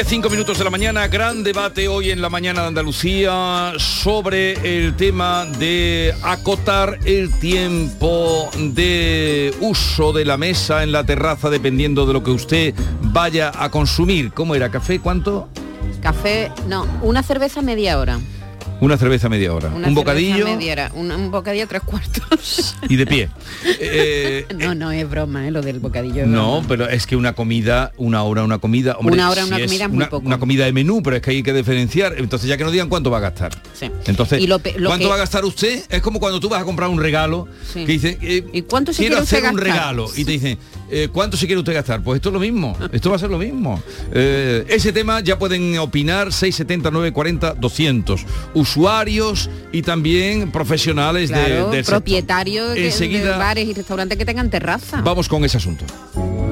Diez, cinco minutos de la mañana, gran debate hoy en la mañana de Andalucía sobre el tema de acotar el tiempo de uso de la mesa en la terraza dependiendo de lo que usted vaya a consumir. ¿Cómo era? ¿Café? ¿Cuánto? Café, no, una cerveza media hora. Una cerveza media hora. Una un bocadillo media hora, un, un bocadillo tres cuartos. y de pie. Eh, no, no es broma, ¿eh? lo del bocadillo. No, pero es que una comida, una hora una comida, hombre, Una hora si una es comida es muy una, poco. una comida de menú, pero es que hay que diferenciar. Entonces ya que nos digan cuánto va a gastar. Sí. Entonces, Y lo lo ¿cuánto que- va a gastar usted? Es como cuando tú vas a comprar un regalo Sí. que dice, eh, ¿Y cuánto se quiero quiere usted hacer un gastar? regalo y te dicen, eh, ¿cuánto se quiere usted gastar? Pues esto es lo mismo, esto va a ser lo mismo. Ese tema ya pueden opinar 670 940 200 usuarios y también profesionales de- del propietarios Enseguida de bares y restaurantes que tengan terraza. vamos con ese asunto.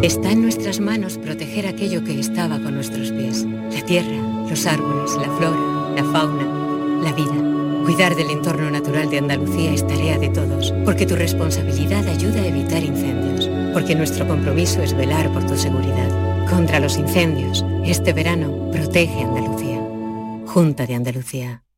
Está en nuestras manos proteger aquello que estaba con nuestros pies. La tierra, los árboles, la flora, la fauna, la vida. Cuidar del entorno natural de Andalucía es tarea de todos, porque tu responsabilidad ayuda a evitar incendios, porque nuestro compromiso es velar por tu seguridad. Contra los incendios, este verano protege Andalucía. Junta de Andalucía.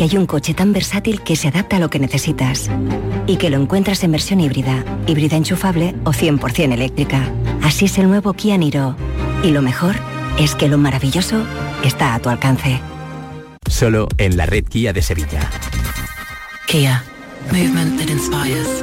Que hay un coche tan versátil que se adapta a lo que necesitas y que lo encuentras en versión híbrida, híbrida enchufable o 100% eléctrica. Así es el nuevo Kia Niro. Y lo mejor es que lo maravilloso está a tu alcance. Solo en la red Kia de Sevilla. Kia. Movement that inspires.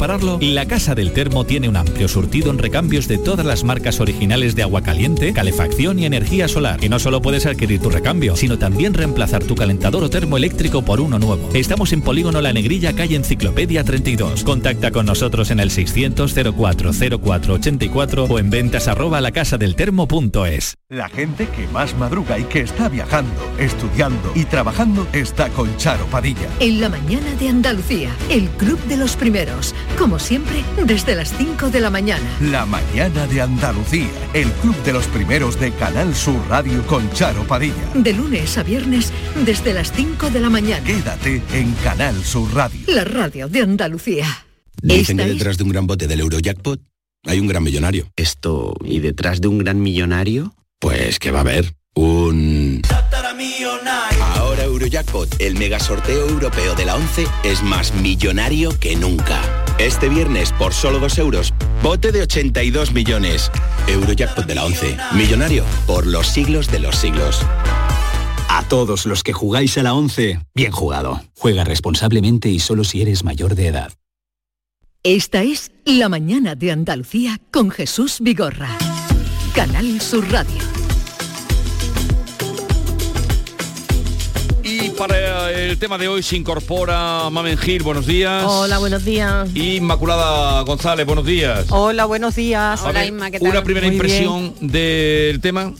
repararlo? La Casa del Termo tiene un amplio surtido en recambios de todas las marcas originales de agua caliente, calefacción y energía solar. Y no solo puedes adquirir tu recambio, sino también reemplazar tu calentador o termo eléctrico por uno nuevo. Estamos en Polígono La Negrilla, calle Enciclopedia 32. Contacta con nosotros en el 600 04 04 84 o en ventas arroba lacasadeltermo.es. La gente que más madruga y que está viajando, estudiando y trabajando está con Charo Padilla. En la mañana de Andalucía, el Club de los Primeros, como siempre, desde las 5 de la mañana. La mañana de Andalucía, el club de los primeros de Canal Sur Radio con Charo Padilla. De lunes a viernes, desde las 5 de la mañana. Quédate en Canal Sur Radio. La radio de Andalucía. Dicen que detrás de un gran bote del Eurojackpot hay un gran millonario. Esto, ¿y detrás de un gran millonario? Pues que va a haber un... Ahora Eurojackpot, el mega sorteo europeo de la 11, es más millonario que nunca. Este viernes, por solo 2 euros, bote de 82 millones. Eurojackpot de la 11, millonario por los siglos de los siglos. A todos los que jugáis a la 11, bien jugado. Juega responsablemente y solo si eres mayor de edad. Esta es La mañana de Andalucía con Jesús Vigorra. Canal Sur Radio. Y para el tema de hoy se incorpora Mamen Gil, buenos días. Hola, buenos días. Y Inmaculada González, buenos días. Hola, buenos días. A ver, Una primera Muy impresión del tema.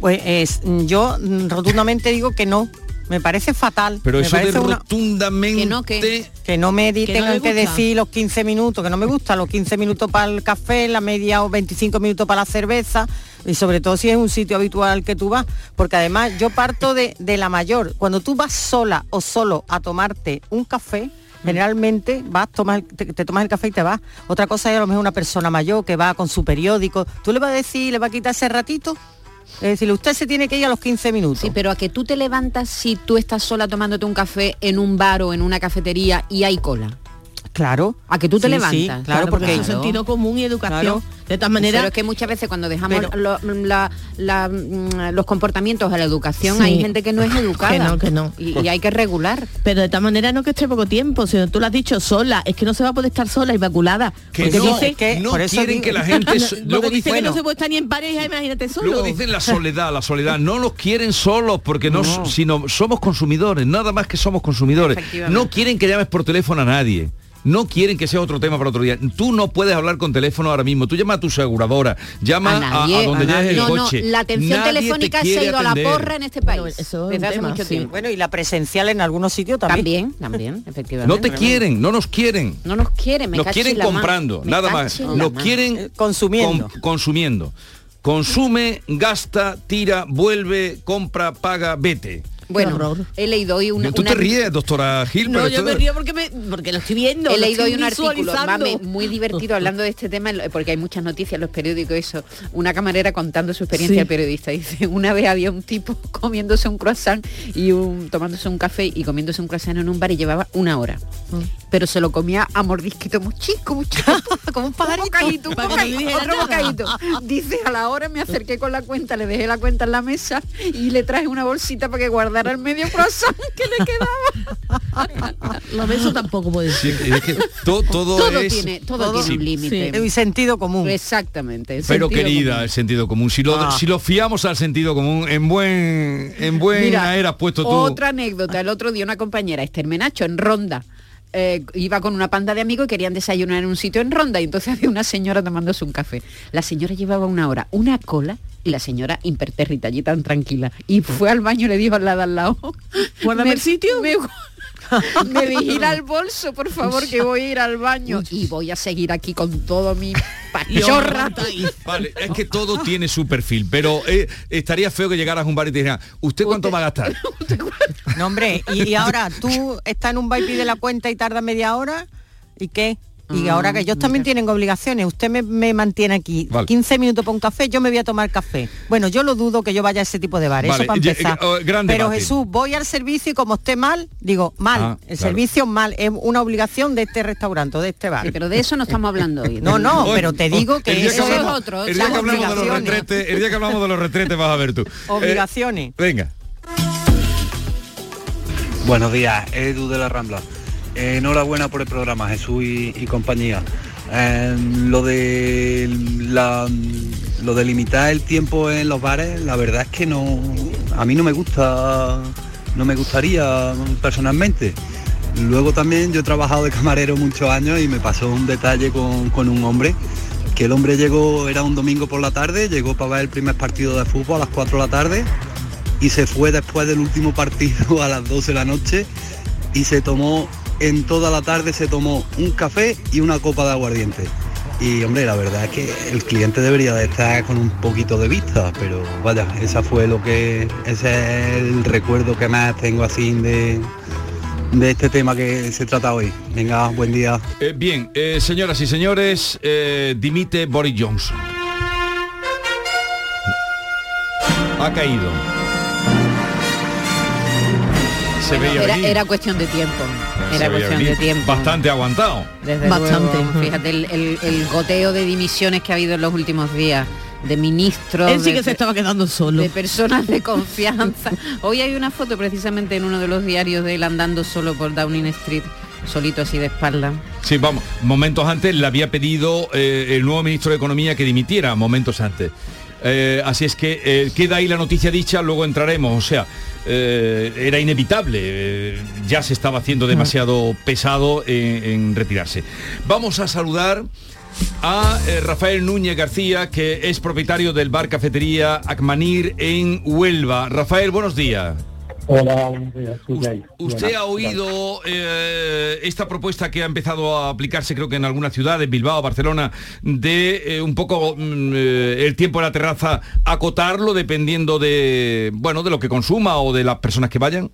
Pues es, yo mm, rotundamente digo que no. Me parece fatal. Pero me eso de parece una- rotundamente... Que no, que, que no me di- Que no tengan que decir los 15 minutos, que no me gusta, los 15 minutos para el café, la media o 25 minutos para la cerveza, y sobre todo si es un sitio habitual al que tú vas, porque además yo parto de, de la mayor. Cuando tú vas sola o solo a tomarte un café, generalmente vas, tomas, te, te tomas el café y te vas. Otra cosa es a lo mejor una persona mayor que va con su periódico. ¿Tú le vas a decir, le va a quitar ese ratito? Es decir, usted se tiene que ir a los 15 minutos. Sí, pero a que tú te levantas si tú estás sola tomándote un café en un bar o en una cafetería y hay cola. Claro. A que tú te Sí, levantas. sí, claro, porque es sentido común y educación. De todas maneras. Pero es que muchas veces cuando dejamos Pero- lo- la- la- mm, los comportamientos a la educación, Sí. hay gente que no es educada. Que no, que no. Y, y hay que regular. Pero de tal manera no que esté poco tiempo, sino tú lo has dicho sola, es que no se va a poder estar sola, inmaculada. Que Porque no, dice que no por eso quieren digo- que la gente- No, luego dicen- que no se puede estar ni en pareja, imagínate solo. Luego dicen la soledad, la soledad. No los quieren solos porque no, No. sino somos consumidores, nada más que somos consumidores. No quieren que llames por teléfono a nadie. No quieren que sea otro tema para otro día. Tú no puedes hablar con teléfono ahora mismo. Tú llama a tu aseguradora, llama A nadie. a donde A lleves nadie. el No, no, coche. la atención Nadie te telefónica se ha ido a la porra en este país. eso es desde hace tema, mucho sí. tiempo. Bueno, y la presencial en algunos sitios también. También, también, efectivamente. No te quieren, no nos quieren. No nos quieren, me Nos quieren comprando, Me nada más. Nos quieren consumiendo. com- consumiendo. Consume, gasta, tira, vuelve, compra, paga, vete. Bueno, he leído hoy una... Tú una- te ríes, doctora Gil, No, pero yo me río porque, me, porque lo estoy viendo. He lo leído hoy un artículo, mame, muy divertido hablando de este tema, porque hay muchas noticias en los periódicos, eso. Una camarera contando su experiencia Sí. al periodista. Dice, una vez había un tipo comiéndose un croissant y un, tomándose un café y comiéndose un croissant en un bar y llevaba una hora. Mm. Pero se lo comía a mordisquito muy chico, muy chico, como un pajarito, un bocadito, un otro bocadito. Dice, a la hora me acerqué con la cuenta, le dejé la cuenta en la mesa y le traje una bolsita para que guardara el medio croissant que le quedaba. Lo de eso tampoco puede Sí, es que to- todo, todo es... tiene, todo, Sí. tiene un límite. Sí, y sentido común. Exactamente. el Pero querida, común. el sentido común. Si lo, Ah. si lo fiamos al sentido común, en buen en buena Mira, era puesto tú. Otra anécdota, el otro día una compañera, Esther Menacho, en Ronda. Eh, iba con una panda de amigos y querían desayunar en un sitio en Ronda y entonces había una señora tomándose un café. La señora llevaba una hora, una cola y la señora impertérrita allí tan tranquila. Y fue al baño y le dijo al lado al lado. Guárdame "Me- el sitio". Me, me vigila el bolso, por favor, que voy a ir al baño. Y voy a seguir aquí con todo mi pachorra. Vale, es que todo tiene su perfil, pero eh, estaría feo que llegaras a un bar y te dijeran, ¿usted cuánto va a gastar? No, hombre, y, y ahora tú estás en un bar y pide la cuenta y tarda media hora, ¿y qué? Y Ah, ahora que ellos también tienen obligaciones, usted me, me mantiene aquí Vale. 15 minutos para un café, yo me voy a tomar café. Bueno, yo lo dudo que yo vaya a ese tipo de bares, Vale, eso para ya, empezar. oh, gran Pero debate. Jesús, voy al servicio y como esté mal, digo, mal, Ah, el claro. servicio mal, es una obligación de este restaurante, o de este bar. Sí, pero de eso no estamos hablando hoy. No, no, Hoy- pero te digo que el día eso que es hablamos- otro, El día que hablamos de los obligaciones. retretes, el día que hablamos de los retretes vas a ver tú. Eh, Obligaciones. venga. Buenos días, Edu de la Rambla. Eh, enhorabuena por el programa, Jesús y, compañía. Eh, lo de lo de limitar el tiempo en los bares, la verdad es que no, a mí no me gusta, no me gustaría personalmente. Luego también yo he trabajado de camarero muchos años y me pasó un detalle con, con un hombre, que el hombre llegó, era un domingo por la tarde, llegó para ver el primer partido de fútbol a las 4 de la tarde y se fue después del último partido a las 12 de la noche y se tomó en toda la tarde se tomó un café y una copa de aguardiente. Y hombre, la verdad es que el cliente debería de estar con un poquito de vista, pero vaya, esa fue lo que ese es el recuerdo que más tengo así de de este tema que se trata hoy. Venga, buen día. Eh, bien, eh, señoras y señores, eh, dimite Boris Johnson. Ha caído. Se veía Era, venir. era cuestión de tiempo. Era cuestión venir. de tiempo. Bastante aguantado. Desde Bastante. luego, fíjate el, el- el goteo de dimisiones que ha habido en los últimos días de ministros. Él sí de- que se estaba quedando solo. de personas de confianza. Hoy hay una foto precisamente en uno de los diarios de él andando solo por Downing Street, solito así de espalda. Sí, vamos, momentos antes le había pedido eh, el nuevo ministro de Economía que dimitiera, momentos antes. Eh, así es que eh, queda ahí la noticia dicha, luego entraremos. O sea, eh, era inevitable, ya se estaba haciendo demasiado pesado en, en retirarse. Vamos a saludar a Rafael Núñez García, que es propietario del bar cafetería Acmanir en Huelva. Rafael, buenos días. Hola, buenos días. Sí. ¿Usted ha oído eh, esta propuesta que ha empezado a aplicarse, creo que en algunas ciudades, Bilbao, Barcelona, de eh, un poco mm, eh, el tiempo en la terraza, acotarlo dependiendo de, bueno, de lo que consuma o de las personas que vayan?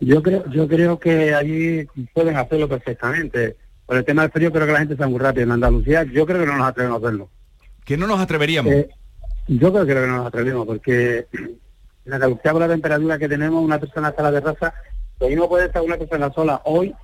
Yo creo, yo creo que allí pueden hacerlo perfectamente. Por el tema del frío creo que la gente está muy rápida. En Andalucía yo creo que no nos atrevemos a hacerlo. Que no nos atreveríamos. Yo creo que no nos atrevemos porque en Andalucía con la temperatura que tenemos, una persona está en la terraza, hoy no puede estar una persona sola hoy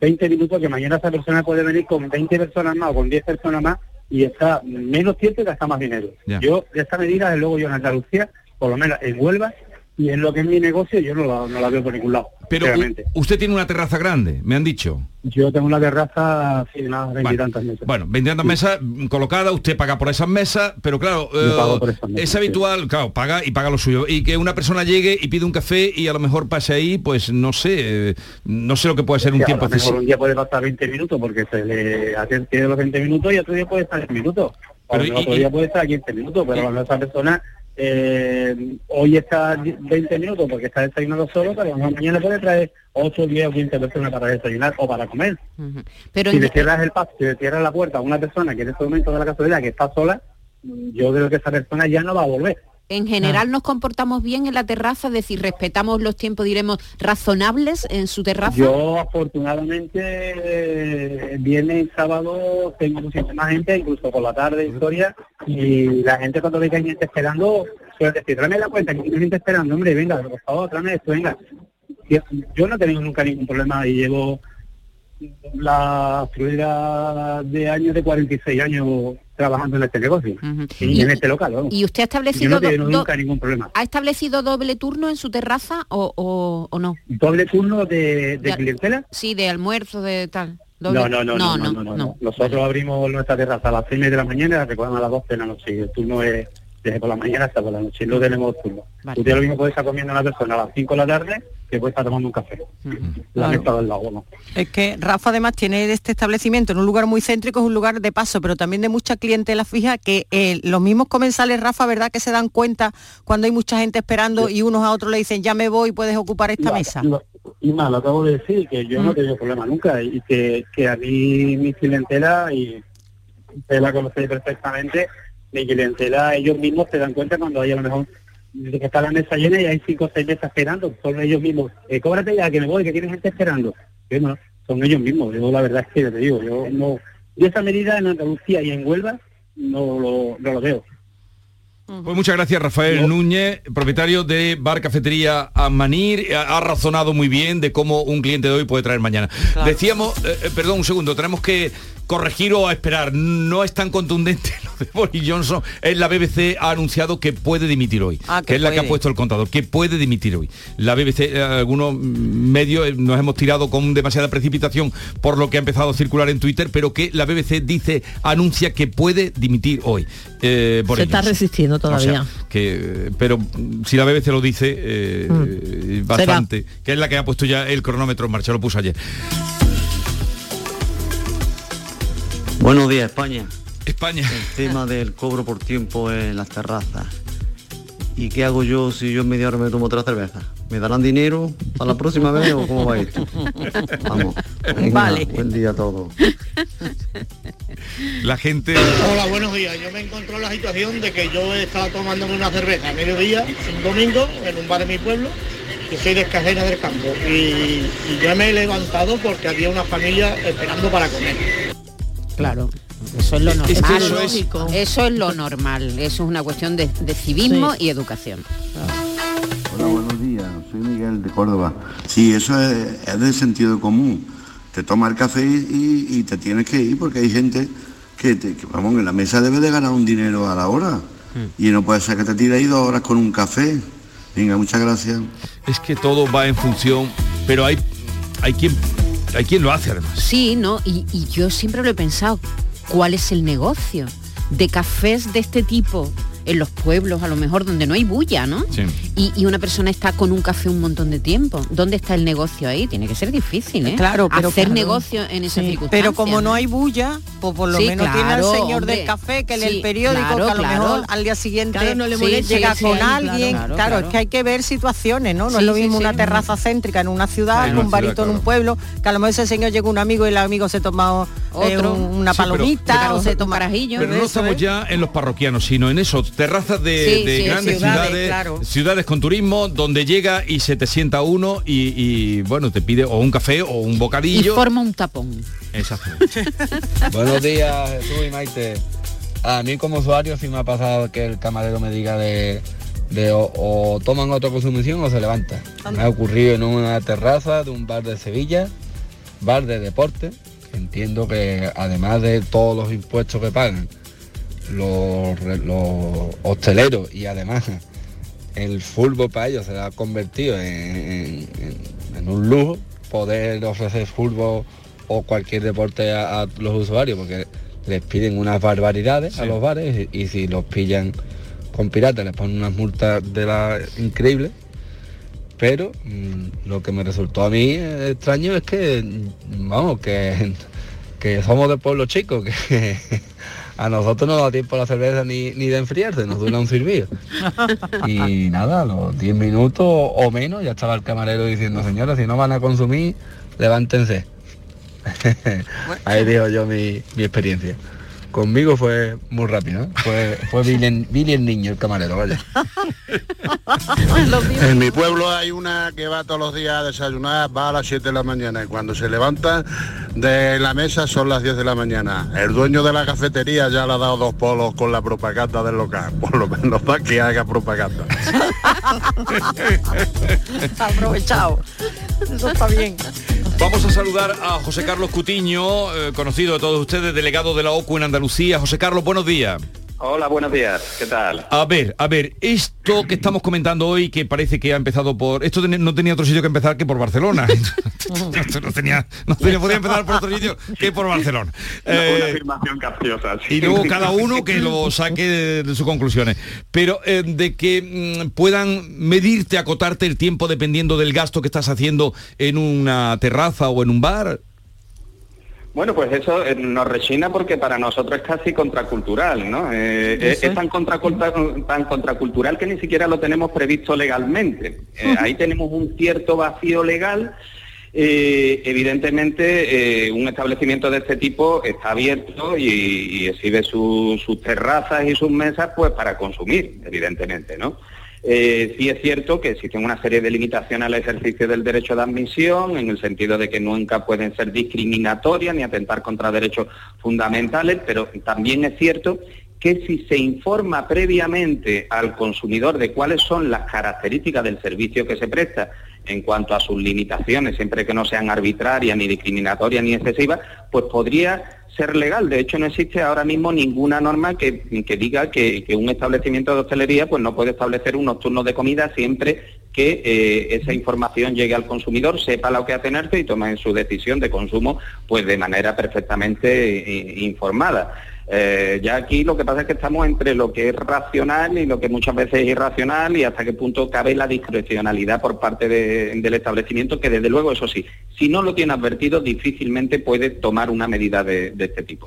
20 minutos, que mañana esa persona puede venir con 20 personas más o con 10 personas más y está menos tiempo y gasta más dinero. Yo, de esta medida, desde luego yo en Andalucía, por lo menos en Huelva, y en lo que es mi negocio, yo no la, no la veo por ningún lado. Pero usted tiene una terraza grande, me han dicho. Yo tengo una terraza, sí, unas veintitantas mesas. Bueno, 20 mesas mm, colocadas, usted paga por esas mesas, pero claro, eh, mesas, es sí. habitual, claro, paga y paga lo suyo. Y que una persona llegue y pide un café y a lo mejor pase ahí, pues no sé, eh, no sé lo que puede ser un Que a tiempo lo mejor un día puede pasar 20 minutos porque se le atiende los 20 minutos y otro día puede estar 10 minutos. O otro y- día puede estar 15 minutos, pero cuando esa persona eh, hoy está 20 minutos porque está desayunando solo, pero mañana puede traer 8, 10 o 15 personas para desayunar o para comer. Pero si le cierras el paso, si le cierras la puerta a una persona que en este momento de la casualidad que está sola, yo creo que esa persona ya no va a volver. En general nos comportamos bien en la terraza, es decir, respetamos los tiempos, diremos, razonables en su terraza. Yo afortunadamente eh, viernes y sábado tengo muchísima gente, incluso por la tarde historia, y la gente cuando ve que hay gente esperando, suele decir, tráeme la cuenta, que hay gente esperando, hombre, venga, por favor, tráeme esto, venga. Yo- Yo no he tenido nunca ningún problema y llevo la fluida de años de 46 años trabajando en este negocio y, en este local. vamos. ¿Y usted ha Yo establecido, no nunca ningún problema. ha establecido doble turno en su terraza o, o- o no? ¿Doble turno de, de clientela? Sí, de almuerzo, de tal. No, Doble- no, no, no, no, no, no, no. Nosotros abrimos nuestra terraza a las 6 de la mañana y la a las 12 de la noche. Y el turno es desde por la mañana hasta por la noche. No tenemos turno. Vale. Usted lo mismo puede estar comiendo una persona a las 5 de la tarde que puede estar tomando un café. La Claro. del lado, ¿no? Es que Rafa además tiene este establecimiento en un lugar muy céntrico, es un lugar de paso, pero también de mucha clientela fija que eh, los mismos comensales, Rafa, ¿verdad? Que se dan cuenta cuando hay mucha gente esperando y unos a otros le dicen, ya me voy, puedes ocupar esta Lo- mesa. lo- y más, lo acabo de decir, que yo no he tenido problema nunca y que, que a mí mi clientela, y la conocéis perfectamente, mi clientela, ellos mismos se dan cuenta cuando hay a lo mejor que está la mesa llena y hay cinco o seis mesas esperando, son ellos mismos, eh, cóbrate ya que me voy, que tiene gente esperando. Yo no, son ellos mismos, yo la verdad es que te digo, yo no, de esa medida en Andalucía y en Huelva no lo, no lo veo. Pues muchas gracias Rafael Núñez, propietario de Bar Cafetería Amanir. Ha, ha razonado muy bien de cómo un cliente de hoy puede traer mañana. Decíamos, eh, eh, perdón un segundo, tenemos que corregir o a esperar. No es tan contundente lo de Boris Johnson. Es la BBC ha anunciado que puede dimitir hoy. Ah, que que es la que ha puesto el contador, que puede dimitir hoy. La BBC, eh, algunos mm, medios eh, nos hemos tirado con demasiada precipitación por lo que ha empezado a circular en Twitter, pero que la BBC dice, anuncia que puede dimitir hoy. Eh, Boris Se está Johnson. resistiendo O sea, todavía. que, pero mm, si la BBC lo dice eh, bastante, que es la que ha puesto ya el cronómetro en marcha, lo puso ayer. Buenos días, España. España. El tema del cobro por tiempo en las terrazas. ¿Y qué hago yo si yo en media hora me tomo otra cerveza? ¿Me darán dinero para la próxima vez o cómo va esto? Vamos. Venga, Vale. Buen día a todos. La gente... Hola, buenos días. Yo me encontré en la situación de que yo estaba tomándome una cerveza a mediodía, un domingo, en un bar de mi pueblo, que soy de Escajena del Campo. Y, y yo me he levantado porque había una familia esperando para comer. Claro. Eso es lo Es normal. que eso es- Eso es lo normal. Eso es una cuestión de, de civismo y educación. Hola, buenos días. Soy Miguel de Córdoba. Sí, eso es, es de sentido común. Te tomas el café y, y te tienes que ir porque hay gente que, te- que, vamos, en la mesa debe de ganar un dinero a la hora. Y no puede ser que te tires ahí dos horas con un café. Venga, muchas gracias. Es que todo va en función, pero hay, hay, quien, hay quien lo hace además. Sí, ¿no? Y, y yo siempre lo he pensado, ¿cuál es el negocio de cafés de este tipo en los pueblos, a lo mejor, donde no hay bulla, ¿no? Sí. Y, y una persona está con un café un montón de tiempo. ¿Dónde está el negocio ahí? Tiene que ser difícil, ¿eh? Claro, pero Hacer claro. negocio en esa Sí, circunstancia. Pero como no hay bulla, pues por lo Sí, menos tiene al señor hombre. del café que lee el periódico, claro, que a lo claro. mejor al día siguiente Claro, no le molesta llega con alguien. claro, Claro, claro. es que hay que ver situaciones, ¿no? No Sí, es lo mismo sí. una terraza céntrica en una ciudad, en un barito en un pueblo, que a lo mejor ese señor llega un amigo y el amigo se toma eh, una Sí, pero- palomita pero- o se toma carajillo. Pero no estamos es. ya en los parroquianos, sino en esos terrazas de, Sí, de sí, grandes ciudades, ciudades, claro. ciudades con turismo, donde llega y se te sienta uno y, y, bueno, te pide o un café o un Y bocadillo. forma un tapón. Exacto. Buenos días, Jesús y Maite. A mí como usuario sí me ha pasado que el camarero me diga de, de o, o toman otra consumición o se levanta. Me ha ocurrido en una terraza de un bar de Sevilla, bar de deporte. Entiendo que además de todos los impuestos que pagan los, los hosteleros y además el fútbol para ellos se ha convertido en, en- un lujo poder ofrecer fútbol o cualquier deporte a, a los usuarios porque les piden unas barbaridades a los bares y, y si los pillan con piratas les ponen unas multas de la increíble. Pero mm, lo que me resultó a mí extraño es que vamos que, que somos de pueblo chico que a nosotros no da tiempo la cerveza ni, ni de enfriarse nos dura un servicio y nada, a los 10 minutos o menos ya estaba el camarero diciendo, señora, si no van a consumir, levántense. Ahí digo yo mi, mi experiencia. Conmigo fue muy rápido, ¿eh? fue, fue Billy, el- Billy el niño, el camarero, vaya. En mi pueblo hay una que va todos los días a desayunar, va a las 7 de la mañana y cuando se levanta de la mesa son las 10 de la mañana. El dueño de la cafetería ya le ha dado dos polos con la propaganda del local, por lo menos para que haga propaganda. Aprovechado. Eso está bien. Vamos a saludar a José Carlos Cutiño, eh, conocido de todos ustedes, delegado de la OCU en Andalucía. José Carlos, buenos días. Hola, buenos días. ¿Qué tal? A ver, a ver, esto que estamos comentando hoy, que parece que ha empezado por... Esto no tenía otro sitio que empezar que por Barcelona. Esto no tenía, no tenía, podía empezar por otro sitio que por Barcelona. Una Eh, afirmación capciosa. sí. y luego cada uno que lo saque de, de sus conclusiones. Pero eh, de que mm, puedan medirte, acotarte el tiempo dependiendo del gasto que estás haciendo en una terraza o en un bar. Bueno, pues eso eh, nos rechina porque para nosotros es casi contracultural, ¿no? Eh, Eso es, es. tan, contraculta- tan contracultural que ni siquiera lo tenemos previsto legalmente. Eh, ahí tenemos un cierto vacío legal. Eh, evidentemente, eh, un establecimiento de este tipo está abierto y, y exhibe su- sus terrazas y sus mesas pues para consumir, evidentemente, ¿no? Eh, sí es cierto que existen una serie de limitaciones al ejercicio del derecho de admisión, en el sentido de que nunca pueden ser discriminatorias ni atentar contra derechos fundamentales, pero también es cierto que si se informa previamente al consumidor de cuáles son las características del servicio que se presta en cuanto a sus limitaciones, siempre que no sean arbitrarias, ni discriminatorias, ni excesivas, pues podría ser legal. De hecho, no existe ahora mismo ninguna norma que, diga que, que un establecimiento de hostelería pues no puede establecer unos turnos de comida siempre que eh, esa información llegue al consumidor, sepa lo que atenerse y tome su decisión de consumo pues de manera perfectamente eh, informada. Eh, ya aquí lo que pasa es que estamos entre lo que es racional y lo que muchas veces es irracional y hasta qué punto cabe la discrecionalidad por parte de- del establecimiento, que desde luego, eso sí, si no lo tiene advertido, difícilmente puede tomar una medida de, de este tipo.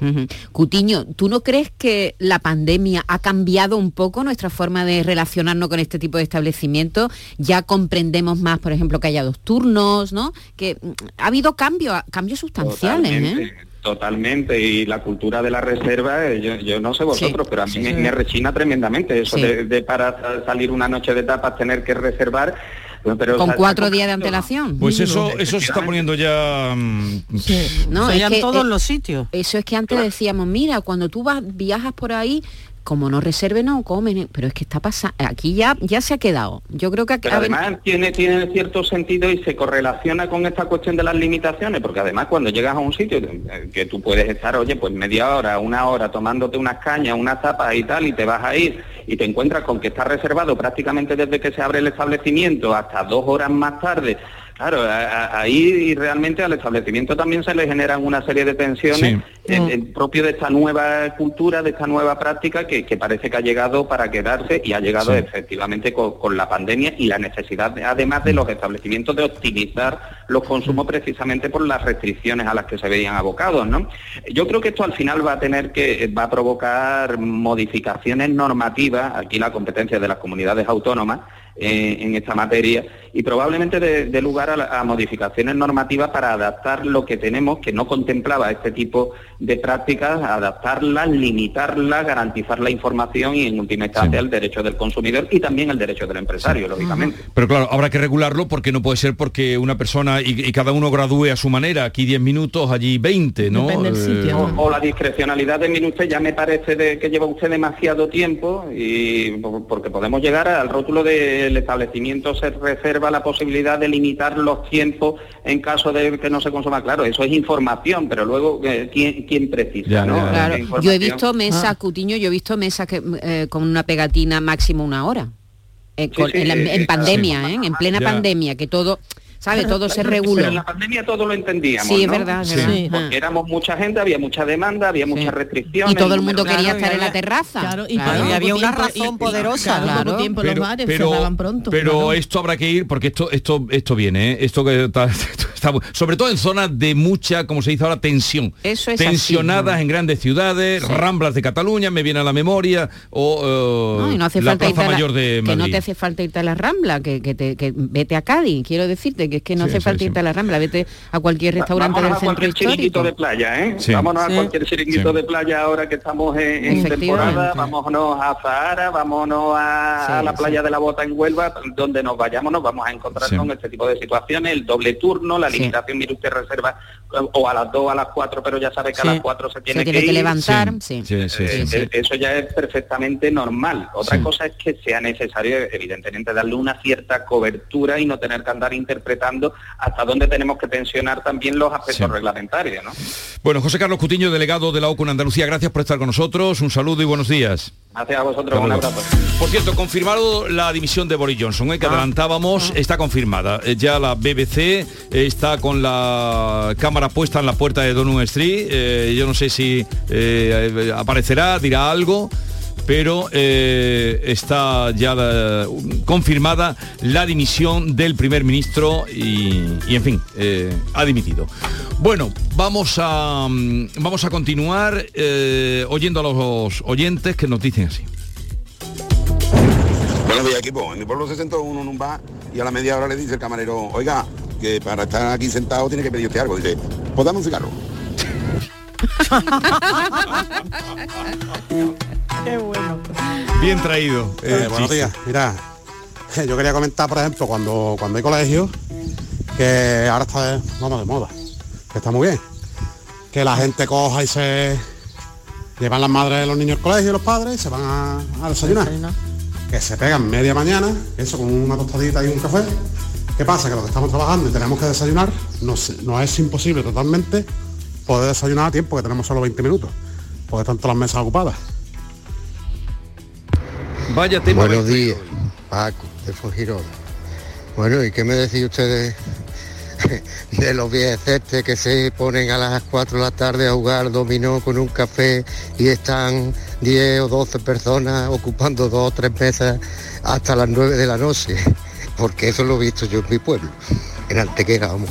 Cutiño, ¿tú no crees que la pandemia ha cambiado un poco nuestra forma de relacionarnos con este tipo de establecimientos? Ya comprendemos más, por ejemplo, que haya dos turnos, ¿no? Que mm, ha habido cambios, cambios sustanciales, ¿eh? Totalmente. Y la cultura de la reserva, eh, yo, yo no sé vosotros, pero a mí sí, me, sí. me rechina tremendamente eso Sí. de, de para sa- salir una noche de tapas tener que reservar. Pero, Con o sea, cuatro días de antelación. Pues eso, eso se está poniendo ya... mm, No, es en que, todos eh, los sitios. Eso es que antes decíamos, mira, cuando tú vas, viajas por ahí, como no reserve no comen, pero es que está pasando, aquí ya, ya se ha quedado. Yo creo que Pero ven- además tiene, tiene cierto sentido y se correlaciona con esta cuestión de las limitaciones, porque además cuando llegas a un sitio eh, que tú puedes estar, oye, pues media hora, una hora tomándote unas cañas, unas tapas y tal, y te vas a ir y te encuentras con que está reservado prácticamente desde que se abre el establecimiento hasta dos horas más tarde, Claro, a- a- ahí realmente al establecimiento también se le generan una serie de tensiones Sí. en- en propio de esta nueva cultura, de esta nueva práctica que, que parece que ha llegado para quedarse y ha llegado Sí. efectivamente con, con la pandemia y la necesidad, de- además de los establecimientos, de optimizar los consumos precisamente por las restricciones a las que se veían abocados. ¿no? Yo creo que esto al final va a tener que, va a provocar modificaciones normativas, aquí la competencia de las comunidades autónomas, eh, en esta materia y probablemente dé dé lugar a, la- a modificaciones normativas para adaptar lo que tenemos que no contemplaba este tipo de prácticas, adaptarlas, limitarlas, garantizar la información y en última instancia el derecho del consumidor y también el derecho del empresario, lógicamente. Pero claro, habrá que regularlo porque no puede ser porque una persona y, y cada uno gradúe a su manera. Aquí 10 minutos, allí 20, ¿no? Eh, O, o la discrecionalidad de usted ya me parece de que lleva usted demasiado tiempo y po- porque podemos llegar al rótulo del establecimiento se reserva la posibilidad de limitar los tiempos en caso de que no se consuma. Claro, eso es información, pero luego eh, ¿quién, quién precisa? Ya, ¿no? ya, ya. Esa Claro, yo he visto mesas, Cutiño, yo he visto mesas que, eh, con una pegatina máximo una hora. Eh, Sí, con- sí, en, la- en pandemia, sí. ¿eh? en plena Ya. pandemia, que todo, ¿sabe? Todo se Pero en regula. la pandemia todo lo entendíamos. Sí, es ¿no? verdad, es verdad. Sí. Porque éramos mucha gente, había mucha demanda, había muchas restricciones. Y todo el mundo quería estar en la terraza. Claro, y había una razón y- poderosa. Claro, tiempo los bares cerraban pronto. pero claro. esto habrá que ir porque esto esto esto viene, ¿eh? esto que está, sobre todo en zonas de mucha, como se dice ahora, tensión. Eso es así, Tensionadas ¿no? en grandes ciudades, Ramblas de Cataluña, me viene a la memoria, o eh, No, y no hace la falta Plaza a la- Mayor de que no Madrid. te hace falta irte a la Rambla, que, que te, que vete a Cádiz, quiero decirte que es que no Sí, hace sí, falta sí. irte a la Rambla, vete a cualquier restaurante Vámonos del a centro cualquier chiringuito histórico. de playa, ¿eh? Sí. Vámonos Sí. a cualquier chiringuito Sí. de playa ahora que estamos en, temporada, vámonos a Zahara, vámonos a, Sí, a la sí. playa de la Bota en Huelva, donde nos vayamos nos vamos a encontrar Sí. con este tipo de situaciones, el doble turno, la Sí. limitación, mire usted reserva o a las 2 o a las 4, pero ya sabe que Sí. a las 4 se tiene, Se tiene que levantar, sí. Sí, sí, Eh, sí, sí. eh, Eso ya es perfectamente normal. Otra Sí. cosa es que sea necesario, evidentemente, darle una cierta cobertura y no tener que andar interpretando hasta dónde tenemos que tensionar también los aspectos Sí. reglamentarios. ¿no? Bueno, José Carlos Cutiño, delegado de la OCU en Andalucía, gracias por estar con nosotros, un saludo y buenos días. Gracias a vosotros, un Hasta luego. abrazo. Por cierto, confirmado la dimisión de Boris Johnson, ¿eh? que adelantábamos, está confirmada. Eh, Ya la BBC eh, está con la cámara puesta en la puerta de Downing Street. Eh, yo no sé si eh, aparecerá, dirá algo. Pero eh, está ya la- confirmada la dimisión del primer ministro y, y, en fin, eh, ha dimitido. Bueno, vamos a, mm, vamos a continuar eh, oyendo a los oyentes que nos dicen así. Buenos días, equipo. En mi pueblo se sentó uno en un bar y a la media hora le dice el camarero, oiga, que para estar aquí sentado tiene que pedir usted algo. Dice, pues dame un cigarro. Qué bueno. Bien traído. Eh, el buenos días. Mira, yo quería comentar, por ejemplo, cuando, cuando hay colegio, que ahora está de, vamos, de moda, que está muy bien, que la gente coja y se llevan las madres de los niños al colegio, los padres, y se van a, a desayunar. Que se pegan media mañana, eso con una tostadita y un café. ¿Qué pasa? Que los que estamos trabajando y tenemos que desayunar, nos, nos es imposible totalmente poder desayunar a tiempo, que tenemos solo 20 minutos, porque están todas las mesas ocupadas. Vaya tema. Buenos días, Paco, de Fujirola. Bueno, ¿y qué me decís ustedes de los viejecetes que se ponen a las 4 de la tarde a jugar dominó con un café y están 10 o 12 personas ocupando dos o tres mesas hasta las 9 de la noche? Porque eso lo he visto yo en mi pueblo, en Antequera, vamos.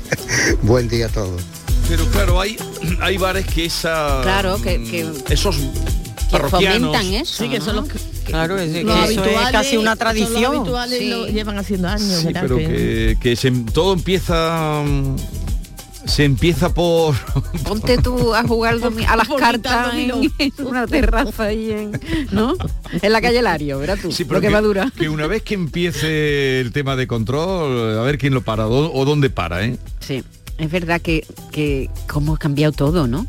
Buen día a todos. Pero claro, hay, hay bares que esa... Claro, que- que- esos Que parroquianos... fomentan eso. Sí, que son los que, Claro, es, que eso es casi una tradición. Los habituales Sí. lo llevan haciendo años. Sí, pero que, que se- todo empieza... mm, Se empieza por... Ponte tú a jugar a las cartas en, una terraza ahí en, ¿no? En la calle Lario, verás tú, Sí, lo pero que, va a durar. que una vez que empiece el tema de control, a ver quién lo para o, o dónde para, ¿eh? Sí, es verdad que, que cómo ha cambiado todo, ¿no?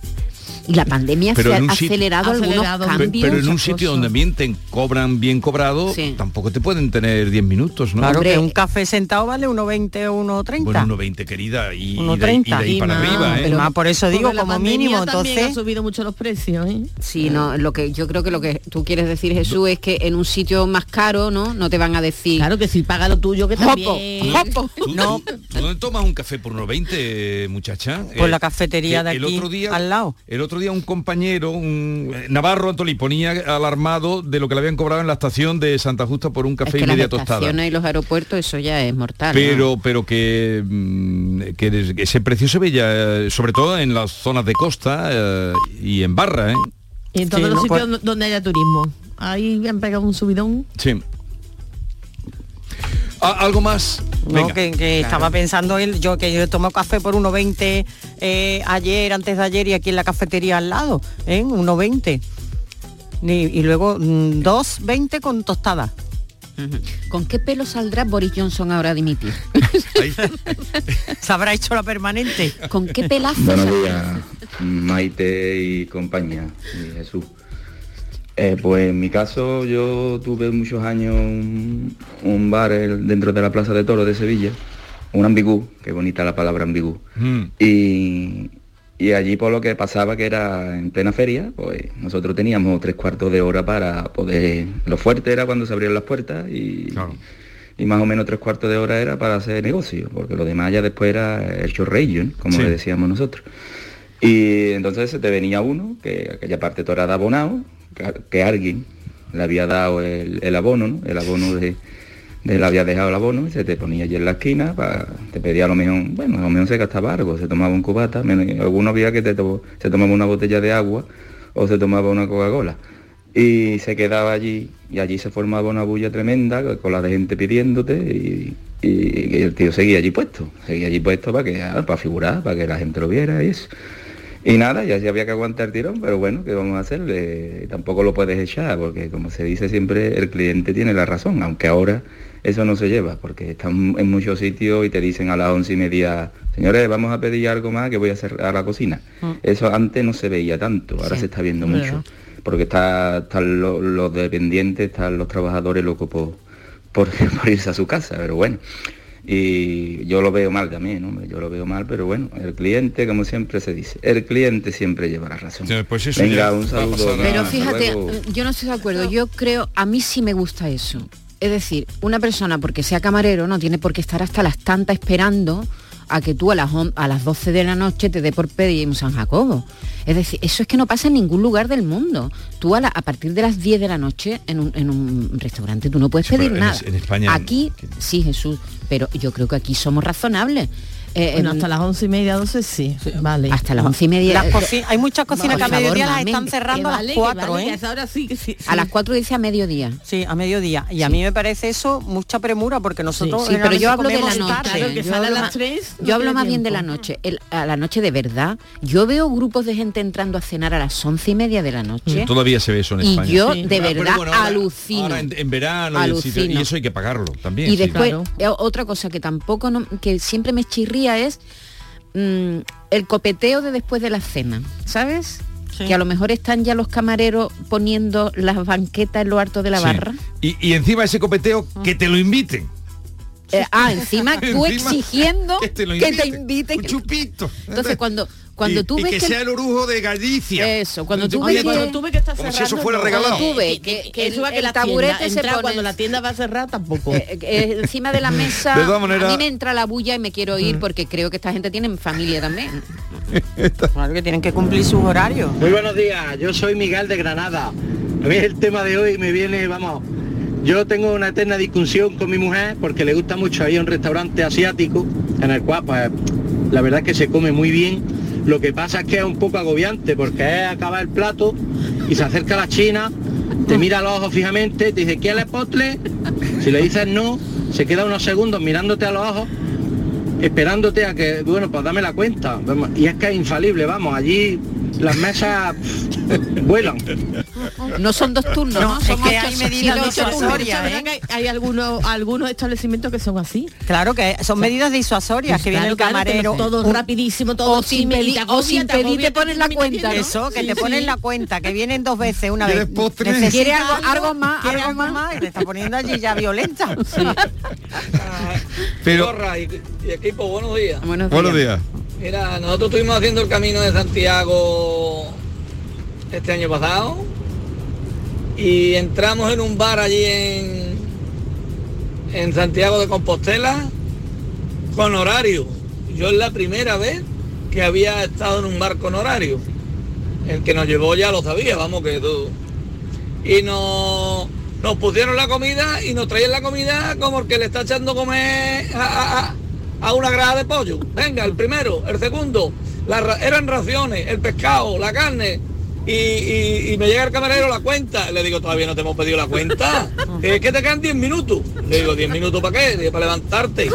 Y la pandemia Pero se ha acelerado, Acelerado. algunos cambios. Pero en un sitio donde bien te cobran bien cobrado, Sí. tampoco te pueden tener 10 minutos, ¿no? Claro que un café sentado vale 1,20 o 1,30. Bueno, 1,20 querida y, y de, y 1,30. de ahí para más, arriba, ¿eh? Pero más por eso digo, como mínimo, entonces... ha subido mucho los precios, ¿eh? Sí, no, lo que yo creo que lo que tú quieres decir, Jesús, es que en un sitio más caro, ¿no? No te van a decir. Claro que si paga lo tuyo que también. jopo. ¿Tú, No. tú- tú dónde tomas un café por 1,20, muchacha? Pues Eh, la cafetería de el aquí, otro día, al lado. El otro día un compañero, un eh, Navarro Antolí, ponía alarmado de lo que le habían cobrado en la estación de Santa Justa por un Es café que y las media tostada. estaciones y los aeropuertos, eso ya es mortal. ¿no? Pero, pero que, mm, que ese precio se veía, eh, sobre todo en las zonas de costa eh, y en barra, ¿eh? Y en todos Sí, los no, sitios pues- donde haya turismo. Ahí han pegado un subidón. Sí. ¿Algo más? No, que, estaba pensando él, yo que yo tomo café por 1,20 eh, ayer, antes de ayer y aquí en la cafetería al lado, ¿eh? 1,20. Y, y luego mm, 2,20 con tostada. ¿Con qué pelo saldrá Boris Johnson ahora a dimitir? Se habrá hecho la permanente. ¿Con qué pelazo? Buenos días, Maite y compañía, y Jesús. Eh, pues en mi caso yo tuve muchos años un, un bar el- dentro de la Plaza de Toro de Sevilla, un ambigú, qué bonita la palabra ambigú. Mm. Y, y allí por lo que pasaba que era en plena feria, pues nosotros teníamos tres cuartos de hora para poder... Lo fuerte era cuando se abrían las puertas y, Claro. y más o menos tres cuartos de hora era para hacer negocio, porque lo demás ya después era el chorreillo, ¿no? como Sí. le decíamos nosotros. Y entonces se te venía uno, que aquella parte toda era de abonado, que, alguien le había dado el, el abono, ¿no? El abono de, de le había dejado el abono y se te ponía allí en la esquina, pa- te pedía lo mejor, bueno, a lo mejor se gastaba algo, se tomaba un cubata, menos- alguno había que te se tomaba una botella de agua o se tomaba una Coca-Cola. Y se quedaba allí, y allí se formaba una bulla tremenda, con la de gente pidiéndote, y, y- y el tío seguía allí puesto, seguía allí puesto para que, ah, para figurar, para que la gente lo viera y eso. Y nada, ya, ya había que aguantar el tirón, pero bueno, ¿qué vamos a hacer? Le- tampoco lo puedes echar, porque como se dice siempre, el cliente tiene la razón, aunque ahora eso no se lleva, porque están en muchos sitios y te dicen a las once y media, señores, vamos a pedir algo más que voy a cerrar la cocina. Eso antes no se veía tanto, ahora Sí, se está viendo verdad. mucho, porque está, están lo- los dependientes, están los trabajadores locos por, por, por irse a su casa, pero bueno. Y yo lo veo mal también, hombre, yo lo veo mal, pero bueno, el cliente, como siempre se dice, el cliente siempre lleva la razón. Sí, pues eso Venga, un saludo. a- Pero fíjate, luego. yo no estoy de acuerdo. Yo creo, a mí sí me gusta eso. Es decir, una persona porque sea camarero no tiene por qué estar hasta las tantas esperando a que tú a las, a las 12 de la noche te dé por pedir un San Jacobo. Es decir, eso es que no pasa en ningún lugar del mundo. Tú a, la- a partir de las 10 de la noche en un, en un restaurante tú no puedes Sí, pedir nada. en España- Aquí, sí, Jesús, pero yo creo que aquí somos razonables. Eh, Bueno, hasta las once y media, doce sí. Vale. hasta las once y media. Las coci- hay muchas cocinas que a favor, mediodía las están cerrando a las 4, vale, ¿eh? a esa hora sí, que sí, sí. A las 4 dice a mediodía. Sí, a mediodía. Y a mí me parece eso mucha premura porque nosotros Sí, pero yo hablo de la noche. comemos Claro, que yo sale a hablo las más- tres, no Yo hablo tiene más bien de la noche. El- a la noche de verdad. Yo veo grupos de gente entrando a cenar a las once y media de la noche. Todavía se ve eso en Y España. yo Sí. de Ah, verdad bueno, ahora- alucino. ahora en, en verano y, el sitio- Alucino. y eso hay que pagarlo también. Y después, eh, otra cosa que tampoco, que siempre me chirría es mm, el copeteo de después de la cena, ¿sabes? Sí. Que a lo mejor están ya los camareros poniendo las banquetas en lo harto de la Sí. barra. Y, y encima ese copeteo, que te lo inviten. Eh, ah, encima tú Encima exigiendo que te lo que te inviten. inviten. Un chupito. Entonces cuando cuando y, tú y ves que, que, sea el orujo de Galicia. Eso, cuando tú ves cuando que- tú ves que está Como si eso fuera regalado. Tú ves que, que que el- taburete tienda, se pone- cuando la tienda va a cerrar tampoco. eh, eh, encima de la mesa De todas maneras- a mí me entra la bulla y me quiero ir porque creo que esta gente tiene familia también. Claro que tienen que cumplir sus horarios. Muy buenos días, yo soy Miguel de Granada. A mí el tema de hoy me viene, vamos, yo tengo una eterna discusión con mi mujer porque le gusta mucho ir a un restaurante asiático en el cual pues la verdad es que se come muy bien. Lo que pasa es que es un poco agobiante porque es acabar el plato y se acerca la china, te mira a los ojos fijamente, te dice, ¿quieres postre? Si le dices no, se queda unos segundos mirándote a los ojos esperándote a que, bueno, pues dame la cuenta. Y es que es infalible, vamos, allí las mesas, vuelan. No son dos turnos, No, ¿no? es Son que ocho- hay medidas disuasorias, ¿eh? hay algunos algunos establecimientos que son así. Claro que son medidas disuasorias, que viene el Claro, claro, que camarero. todo un- rapidísimo, todo o sin pedir, medida, o sin te pedir te ponen la cuenta. Eso, que Sí, te sí. ponen la cuenta, que vienen dos veces, una ¿Quieres vez. ¿Quiere algo- algo más, quiere algo más? Y te está poniendo allí ya violenta. Pero- Corra y equipo, buenos días. Buenos días. Mira, nosotros estuvimos haciendo el camino de Santiago este año pasado y entramos en un bar allí en, en Santiago de Compostela con horario. Yo es la primera vez que había estado en un bar con horario. El que nos llevó ya lo sabía, vamos que tú. Y nos, nos pusieron la comida y nos traían la comida como el que le está echando comer a, a- a- a una grada de pollo. Venga, el primero, el segundo. La ra- eran raciones, el pescado, la carne. Y, y- y me llega el camarero la cuenta. Le digo, todavía no te hemos pedido la cuenta. Es que te quedan 10 minutos. Le digo, ¿10 minutos para qué? Digo, para levantarte.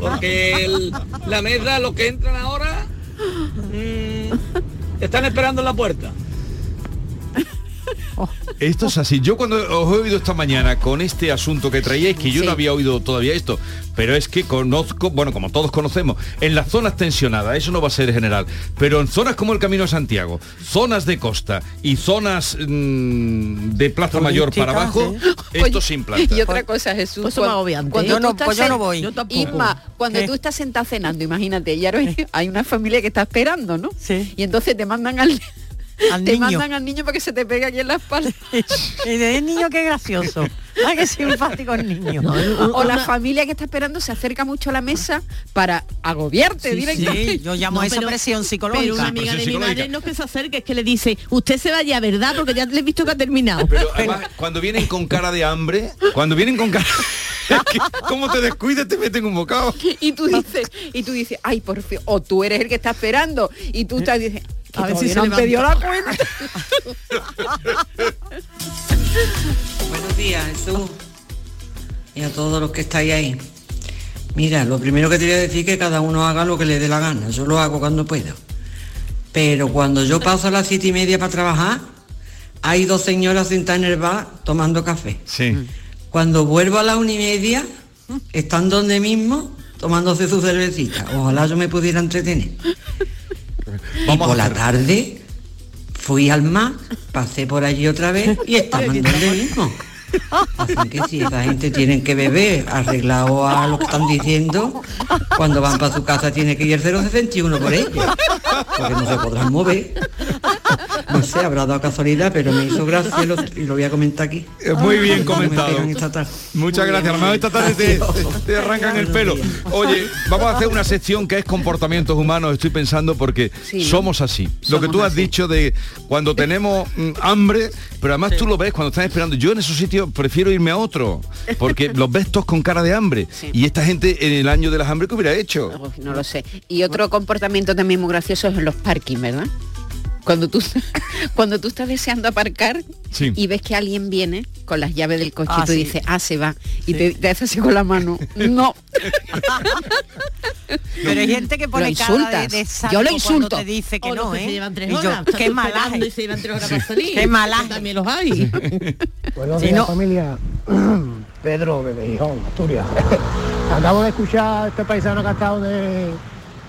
Porque el- la mesa, los que entran ahora, mm, están esperando en la puerta. Esto es así. Yo cuando os he oído esta mañana con este asunto que traíais, que yo Sí. no había oído todavía esto, pero es que conozco, bueno, como todos conocemos, en las zonas tensionadas, eso no va a ser general, pero en zonas como el Camino de Santiago, zonas de costa y zonas mm, de Plaza Mayor para abajo, esto se implanta. Y otra cosa, Jesús. Pues cuando- cuando Yo tú no- estás pues yo no voy. Yo tampoco. Isma, cuando ¿Qué? tú estás sentada cenando, imagínate, y ahora hay una familia que está esperando, ¿no? Sí. Y entonces te mandan al, Al te niño. mandan al niño para que se te pegue aquí en la espalda. Y de niño qué gracioso. Ah, qué simpático el niño. o la familia que está esperando se acerca mucho a la mesa para agobiarte Sí, directamente. sí, yo llamo a eso presión psicológica. Pero una amiga de mi madre no es que se acerque, es que le dice, usted se vaya, ¿verdad? Porque ya le he visto que ha terminado. Pero además, cuando vienen con cara de hambre, cuando vienen con cara... es que, ¿Cómo te descuidas? Te meten un bocado. y tú dices, y tú dices, ay, por fin, o tú eres el que está esperando, y tú estás dices, que A ver si se no han pedido la cuenta. Buenos días, Jesús. Y a todos los que estáis ahí. Mira, lo primero que te voy a decir es que cada uno haga lo que le dé la gana. Yo lo hago cuando puedo. Pero cuando yo paso a las siete y media para trabajar, hay dos señoras sentadas en el bar tomando café. Sí. Cuando vuelvo a las una y media, están donde mismo tomándose su cervecita. Ojalá yo me pudiera entretener. Y por la tarde fui al mar, pasé por allí otra vez y estaban donde mismo. Así que si esa gente tienen que beber arreglado a lo que están diciendo, cuando van para su casa tiene que ir el 061 por ellos, porque no se podrán mover. No sé, habrá dado casualidad, pero me hizo gracia y lo, y lo voy a comentar aquí. Eh, Muy bien comentado. pegan esta tarde. Muchas gracias. Esta tarde te, arrancan el pelo. Oye, vamos a hacer una sección que es comportamientos humanos, estoy pensando, porque somos así. Lo que tú has dicho de cuando tenemos mm, hambre, pero además tú lo ves cuando están esperando. Yo en esos sitios prefiero irme a otro, porque los ves todos con cara de hambre. Y esta gente en el año de las hambre, ¿qué hubiera hecho? Uf, no lo sé. Y otro comportamiento también muy gracioso es en los parking, ¿verdad? Cuando tú, cuando tú estás deseando aparcar Sí. y ves que alguien viene con las llaves del coche Ah, y tú sí. dices, ah, se va. Y te, te haces así con la mano. No. Pero hay gente que pone cara de, insultas. de Yo lo cuando insulto. te dice que O no, que ¿eh? se llevan tres Y yo, horas, qué malaje. y se llevan tres horas para salir. Qué malaje. También los hay. Buenos Si días, no- familia. Pedro de Gijón, Asturias. Acabo de escuchar a este paisano que ha estado de-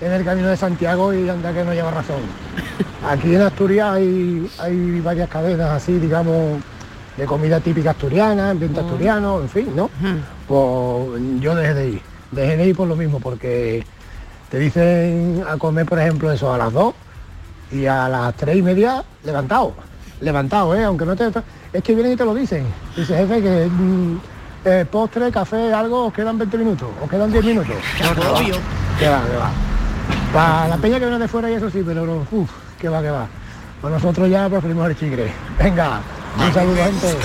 en el camino de Santiago y anda que no lleva razón. Aquí en Asturias hay, hay varias cadenas así, digamos, de comida típica asturiana, ambiente asturiano, en fin, ¿no? Pues yo dejé de ir. Dejé de ir por lo mismo, porque te dicen a comer, por ejemplo, eso a las 2 y a las tres y media levantado. Levantado, ¿eh? Aunque no te... Es que vienen y te lo dicen. Dice, jefe, que mm, eh, postre, café, algo, os quedan 20 minutos, os quedan 10 minutos. Que va, que va. Para la peña que viene de fuera y eso sí, pero no, uf, que va, que va. Pues nosotros ya preferimos el chigre. Venga, un saludo, gente.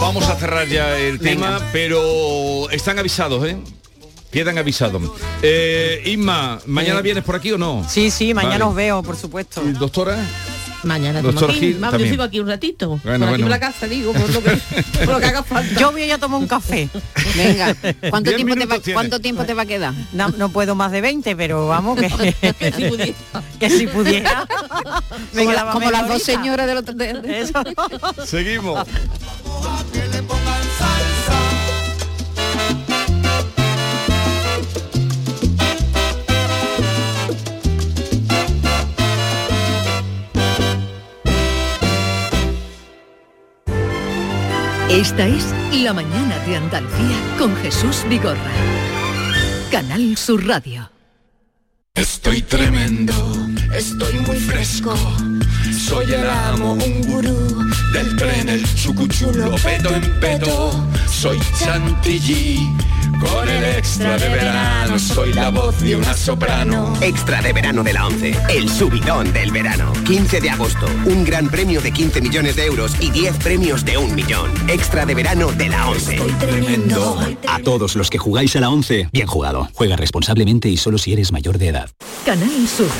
Vamos a cerrar ya el tema, pero están avisados, ¿eh? Quedan avisados. Eh, Isma, ¿mañana Eh, vienes por aquí o no? Sí, sí, mañana Vale. os veo, por supuesto. Doctora, Mañana Doctor aquí. Gil Vamos, yo sigo aquí un ratito. Bueno, por aquí bueno. por la casa, digo, por lo que, por lo que haga falta. Yo voy a tomar un café. Venga, ¿cuánto Diez tiempo, te va. ¿cuánto tiempo te va a quedar? No, no puedo más de 20, pero vamos, que, que si pudiera. que si pudiera. Como, la- como las dos señoras del otro... de- de- Seguimos. Esta es La Mañana de Andalucía con Jesús Vigorra. Canal Sur Radio. Estoy tremendo, estoy muy fresco. Soy el amo, un gurú del tren, el chucuchulo, pedo en pedo. Soy chantilly, con el extra de verano. Soy la voz de una soprano. Extra de verano de la 11, el subidón del verano. 15 de agosto, un gran premio de 15 millones de euros y 10 premios de un millón. Extra de verano de la 11. tremendo. A todos los que jugáis a la 11, bien jugado. Juega responsablemente y solo si eres mayor de edad. Canal Sur,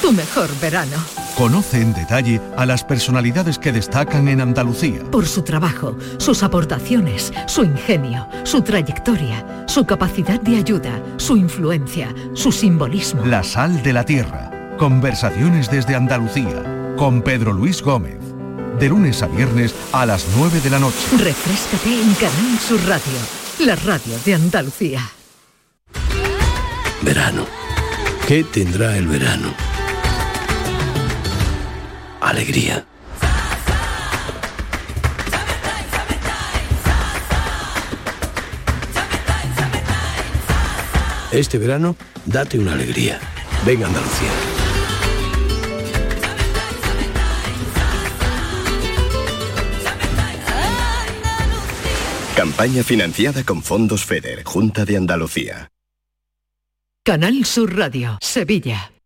tu mejor verano. Conoce en detalle a las personalidades que destacan en Andalucía. Por su trabajo, sus aportaciones, su ingenio, su trayectoria, su capacidad de ayuda, su influencia, su simbolismo. La sal de la tierra. Conversaciones desde Andalucía. Con Pedro Luis Gómez. De lunes a viernes a las 9 de la noche. Refrescate en Canal Sur Radio, la radio de Andalucía. Verano. ¿Qué tendrá el verano? Alegría. Este verano, date una alegría. Venga Andalucía. Campaña financiada con fondos FEDER, Junta de Andalucía. Canal Sur Radio, Sevilla.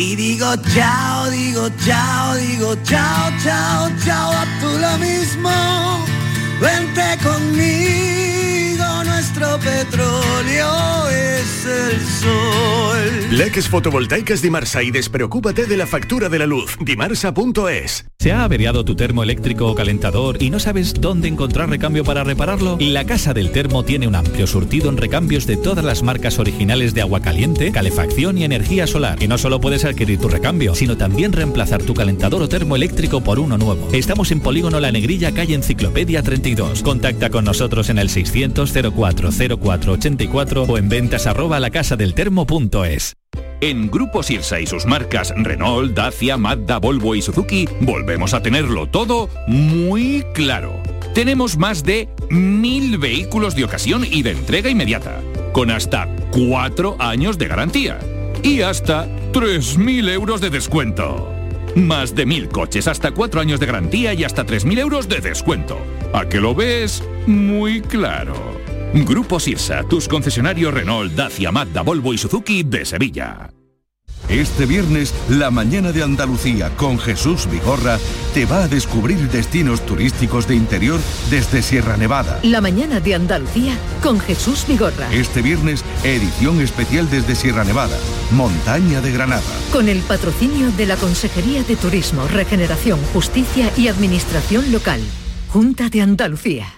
y digo chao, digo chao, digo chao, chao, chao, a tú lo mismo. Vente conmigo, nuestro petróleo es el sol. Leques fotovoltaicas Dimarsa y despreocúpate de la factura de la luz. Dimarsa.es. ¿Se ha averiado tu termo eléctrico o calentador y no sabes dónde encontrar recambio para repararlo? La Casa del Termo tiene un amplio surtido en recambios de todas las marcas originales de agua caliente, calefacción y energía solar. Y no solo puedes adquirir tu recambio, sino también reemplazar tu calentador o termo eléctrico por uno nuevo. Estamos en Polígono La Negrilla, calle Enciclopedia 32. Contacta con nosotros en el 600 04 04 84 o en ventas arroba lacasadeltermo.es. En Grupo Sirsa y sus marcas Renault, Dacia, Mazda, Volvo y Suzuki volvemos a tenerlo todo muy claro. Tenemos más de mil vehículos de ocasión y de entrega inmediata, con hasta cuatro años de garantía y hasta 3.000 euros de descuento. Más de mil coches, hasta cuatro años de garantía y hasta 3.000 euros de descuento. ¿A que lo ves? Muy claro. Grupo Sirsa, tus concesionarios Renault, Dacia, Mazda, Volvo y Suzuki de Sevilla. Este viernes, la mañana de Andalucía con Jesús Vigorra te va a descubrir destinos turísticos de interior desde Sierra Nevada. La mañana de Andalucía con Jesús Vigorra. Este viernes, edición especial desde Sierra Nevada, Montaña de Granada. Con el patrocinio de la Consejería de Turismo, Regeneración, Justicia y Administración Local. Junta de Andalucía.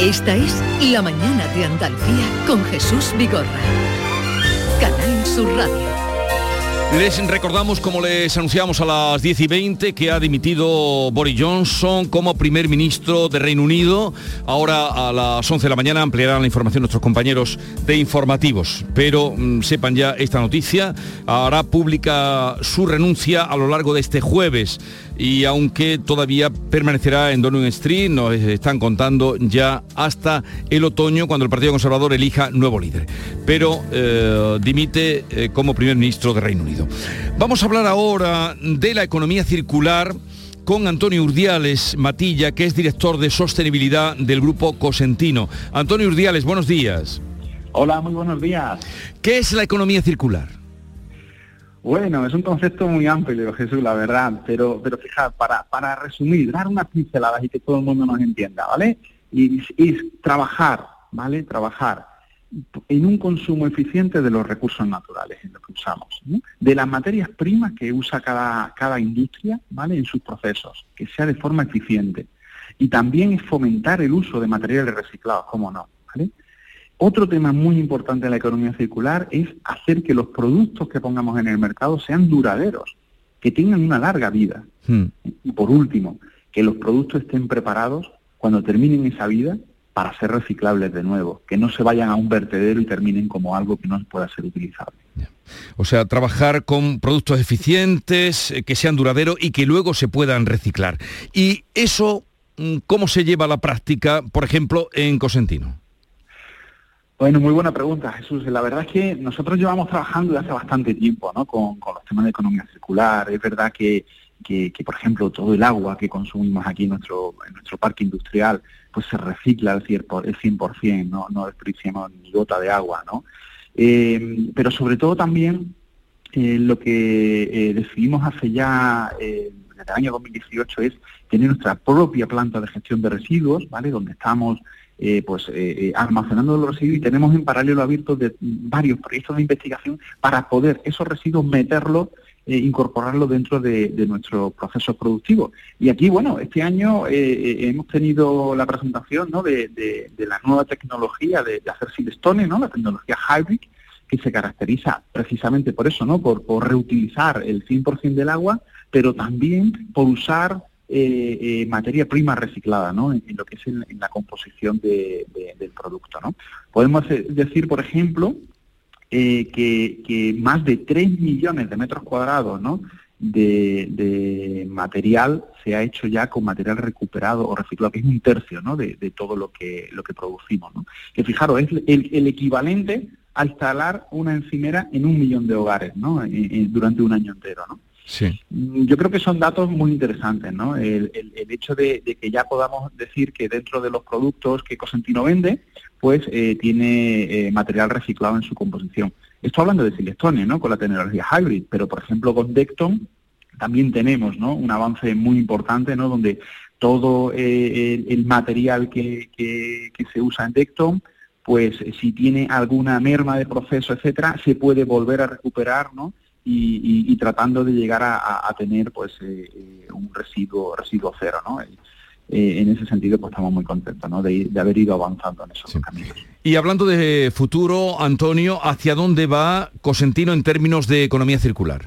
Esta es La mañana de Andalucía con Jesús Vigorra. Canal Sur Radio. Les recordamos, como les anunciamos a las 10 y 20, que ha dimitido Boris Johnson como primer ministro de Reino Unido. Ahora a las 11 de la mañana ampliarán la información nuestros compañeros de informativos. Pero mm, sepan ya esta noticia, hará pública su renuncia a lo largo de este jueves y aunque todavía permanecerá en Downing Street, nos están contando ya hasta el otoño cuando el Partido Conservador elija nuevo líder. Pero eh, dimite eh, como primer ministro de Reino Unido. Vamos a hablar ahora de la economía circular con Antonio Urdiales Matilla, que es director de sostenibilidad del grupo Cosentino. Antonio Urdiales, buenos días. Hola, muy buenos días. ¿Qué es la economía circular? Bueno, es un concepto muy amplio, Jesús, la verdad, pero, pero fija, para, para resumir, dar unas pinceladas y que todo el mundo nos entienda, ¿vale? Y, y trabajar, ¿vale? Trabajar en un consumo eficiente de los recursos naturales en los que usamos, ¿no? de las materias primas que usa cada, cada industria ¿vale? en sus procesos, que sea de forma eficiente. Y también es fomentar el uso de materiales reciclados, cómo no. ¿vale? Otro tema muy importante en la economía circular es hacer que los productos que pongamos en el mercado sean duraderos, que tengan una larga vida. Hmm. Y por último, que los productos estén preparados cuando terminen esa vida para ser reciclables de nuevo, que no se vayan a un vertedero y terminen como algo que no pueda ser utilizable. O sea, trabajar con productos eficientes, eh, que sean duraderos y que luego se puedan reciclar. ¿Y eso mm, cómo se lleva a la práctica, por ejemplo, en Cosentino? Bueno, muy buena pregunta, Jesús. La verdad es que nosotros llevamos trabajando desde hace bastante tiempo ¿no? con, los temas de economía circular. Es verdad que, que, por ejemplo, todo el agua que consumimos aquí en nuestro, en nuestro parque industrial, pues se recicla al 100%, ¿no? no desperdiciamos ni gota de agua. ¿no? Eh, pero sobre todo también eh, lo que eh, decidimos hace ya, desde el año 2018, es tener nuestra propia planta de gestión de residuos, ¿vale? donde estamos eh, pues eh, eh, almacenando los residuos y tenemos en paralelo abiertos de varios proyectos de investigación para poder esos residuos meterlos incorporarlo dentro de, nuestro proceso productivo. Y aquí, bueno, este año hemos tenido la presentación ¿no? de, la nueva tecnología de, hacer silestone, ¿no? la tecnología hybrid, que se caracteriza precisamente por eso, ¿no? por, por reutilizar el 100% del agua, pero también por usar eh, eh, materia prima reciclada ¿no? en, lo que es en, la composición del producto. ¿no? Podemos decir, por ejemplo, eh, que, más de 3 millones de metros cuadrados ¿no? de, material se ha hecho ya con material recuperado o reciclado, que es un tercio ¿no? de, todo lo que, lo que producimos. ¿no? Que fijaros, es el, equivalente a instalar una encimera en un millón de hogares ¿no? durante un año entero. ¿no? Mm, yo creo que son datos muy interesantes, ¿no? El, hecho de, que ya podamos decir que dentro de los productos que Cosentino vende, pues eh, tiene eh, material reciclado en su composición. Estoy hablando de Silestone, ¿no? Con la tecnología hybrid, pero por ejemplo con Decton también tenemos, ¿no? Un avance muy importante, ¿no? Donde todo eh, el, material que, que, se usa en Decton, pues si tiene alguna merma de proceso, etcétera, se puede volver a recuperar, ¿no? Y, tratando de llegar a, tener pues eh, eh, un residuo residuo cero no eh, en ese sentido pues estamos muy contentos ¿no? de, haber ido avanzando en esos caminos. Y hablando de futuro Antonio hacia dónde va Cosentino en términos de economía circular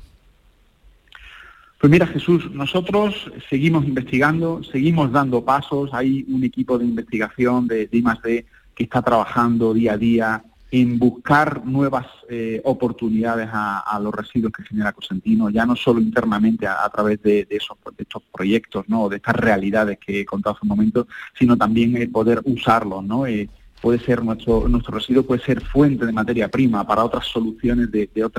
pues mira Jesús, nosotros seguimos investigando, seguimos dando pasos, hay un equipo de investigación de, de I+D que está trabajando día a día en buscar nuevas eh, oportunidades a, los residuos que genera Cosentino, ya no solo internamente a, través de, esos, estos proyectos, ¿no? de estas realidades que he contado hace un momento, sino también eh, poder usarlos, ¿no? Eh, puede ser nuestro, nuestro residuo puede ser fuente de materia prima para otras soluciones de, de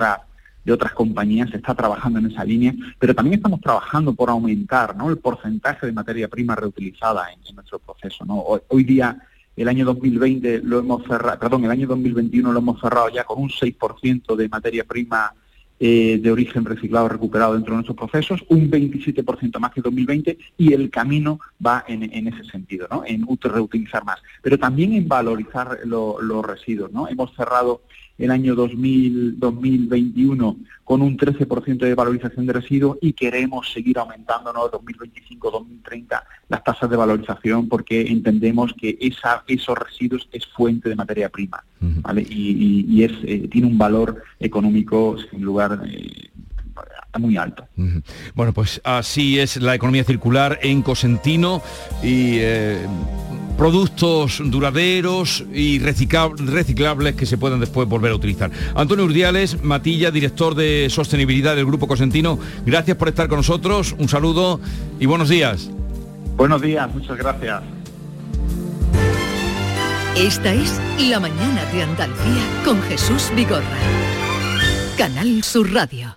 de otras compañías, se está trabajando en esa línea, pero también estamos trabajando por aumentar ¿no? el porcentaje de materia prima reutilizada en, nuestro proceso. ¿no? hoy día el año 2020 lo hemos cerrado, perdón, el año 2021 lo hemos cerrado ya con un 6% de materia prima eh, de origen reciclado recuperado dentro de nuestros procesos, un 27% más que 2020 y el camino va en, ese sentido, ¿no? En reutilizar más, pero también en valorizar los residuos, ¿no? Hemos cerrado el año 2000, 2021 con un 13% de valorización de residuos y queremos seguir aumentando ¿no? 2025-2030 las tasas de valorización porque entendemos que esa, esos residuos es fuente de materia prima ¿vale? y, es, eh, tiene un valor económico sin lugar eh, muy alto. Bueno, pues así es la economía circular en Cosentino y eh, productos duraderos y recicla- reciclables que se puedan después volver a utilizar. Antonio Urdiales, Matilla, director de sostenibilidad del Grupo Cosentino, gracias por estar con nosotros, un saludo y buenos días. Buenos días, muchas gracias. Esta es La mañana de Andalucía con Jesús Vigorra. Canal Sur Radio.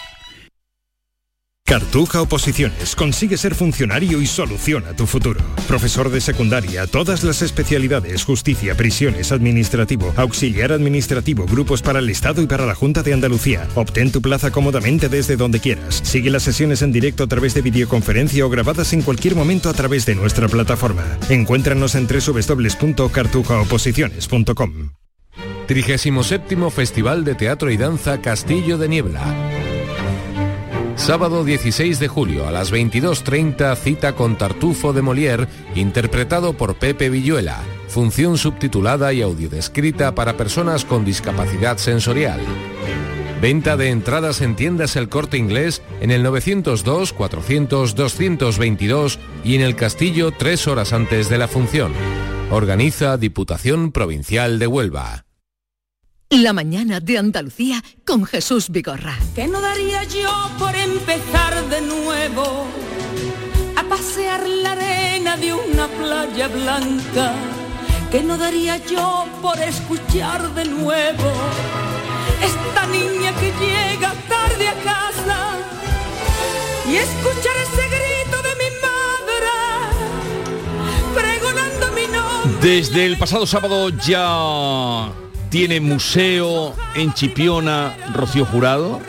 Cartuja Oposiciones. Consigue ser funcionario y soluciona tu futuro. Profesor de secundaria, todas las especialidades, justicia, prisiones, administrativo, auxiliar administrativo, grupos para el Estado y para la Junta de Andalucía. Obtén tu plaza cómodamente desde donde quieras. Sigue las sesiones en directo a través de videoconferencia o grabadas en cualquier momento a través de nuestra plataforma. Encuéntranos en www.cartujaoposiciones.com. 37 Festival de Teatro y Danza Castillo de Niebla. Sábado 16 de julio a las 22.30 cita con Tartufo de Molière, interpretado por Pepe Villuela. Función subtitulada y audiodescrita para personas con discapacidad sensorial. Venta de entradas en tiendas El Corte Inglés en el 902 400 222 y en el Castillo tres horas antes de la función. Organiza Diputación Provincial de Huelva. La mañana de Andalucía con Jesús Vigorra. ¿Qué no daría yo por empezar de nuevo a pasear la arena de una playa blanca? ¿Qué no daría yo por escuchar de nuevo esta niña que llega tarde a casa y escuchar ese grito de mi madre pregonando mi nombre? Desde el pasado sábado ya tiene museo en Chipiona Rocío Jurado.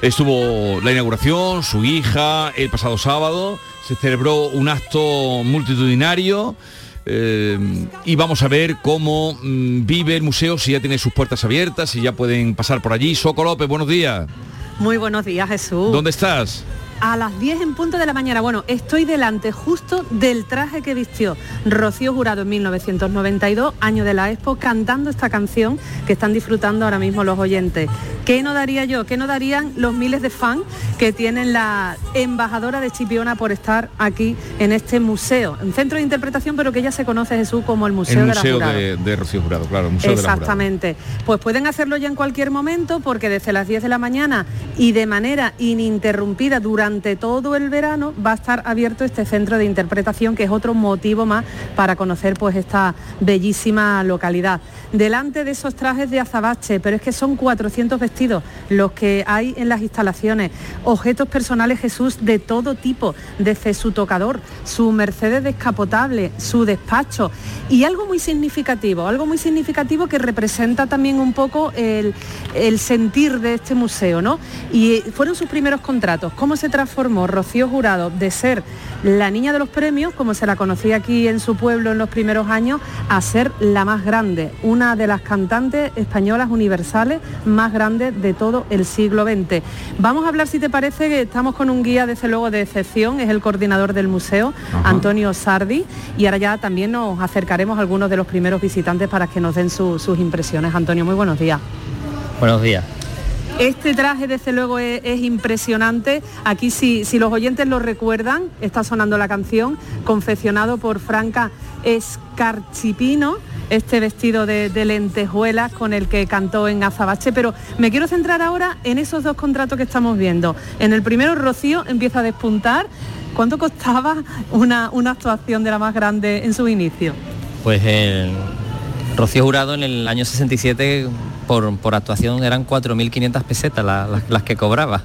Estuvo la inauguración, su hija, el pasado sábado. Se celebró un acto multitudinario. eh, y vamos a ver cómo mm, vive el museo, si ya tiene sus puertas abiertas, si ya pueden pasar por allí. Soco López, buenos días. Muy buenos días, Jesús. ¿Dónde estás? A las 10 en punto de la mañana. Bueno, estoy delante justo del traje que vistió Rocío Jurado en 1992, año de la Expo, cantando esta canción que están disfrutando ahora mismo los oyentes. ¿Qué no daría yo? ¿Qué no darían los miles de fans que tienen la embajadora de Chipiona por estar aquí en este museo? Un centro de interpretación, pero que ya se conoce, Jesús, como el Museo el de la Jurado. de, de Rocío Jurado, claro, el museo de la Jurado. Exactamente. Pues pueden hacerlo ya en cualquier momento porque desde las 10 de la mañana y de manera ininterrumpida durante todo el verano va a estar abierto este centro de interpretación que es otro motivo más para conocer pues esta bellísima localidad. Delante de esos trajes de azabache, pero es que son 400 vestidos los que hay en las instalaciones, objetos personales Jesús de todo tipo, desde su tocador, su Mercedes descapotable, su despacho. Y algo muy significativo, algo muy significativo que representa también un poco el, el sentir de este museo, ¿no? Y fueron sus primeros contratos, cómo se transformó Rocío Jurado de ser la niña de los premios, como se la conocía aquí en su pueblo en los primeros años, a ser la más grande, una de las cantantes españolas universales más grandes de todo el siglo XX. Vamos a hablar, si te parece, que estamos con un guía, desde luego, de excepción, es el coordinador del museo, Ajá. Antonio Sardi, y ahora ya también nos acercaremos a algunos de los primeros visitantes para que nos den su- sus impresiones. Antonio, muy buenos días. Buenos días. Este traje, desde luego, es, es impresionante. Aquí, si, si los oyentes lo recuerdan, está sonando la canción, confeccionado por Franca Escarchipino. Este vestido de, lentejuelas con el que cantó en Azabache, pero me quiero centrar ahora en esos dos contratos que estamos viendo. En el primero, Rocío empieza a despuntar. ¿Cuánto costaba una, actuación de la más grande en su inicio? Pues Rocío Jurado en el año 67 por, por actuación eran 4.500 pesetas la- las- las que cobraba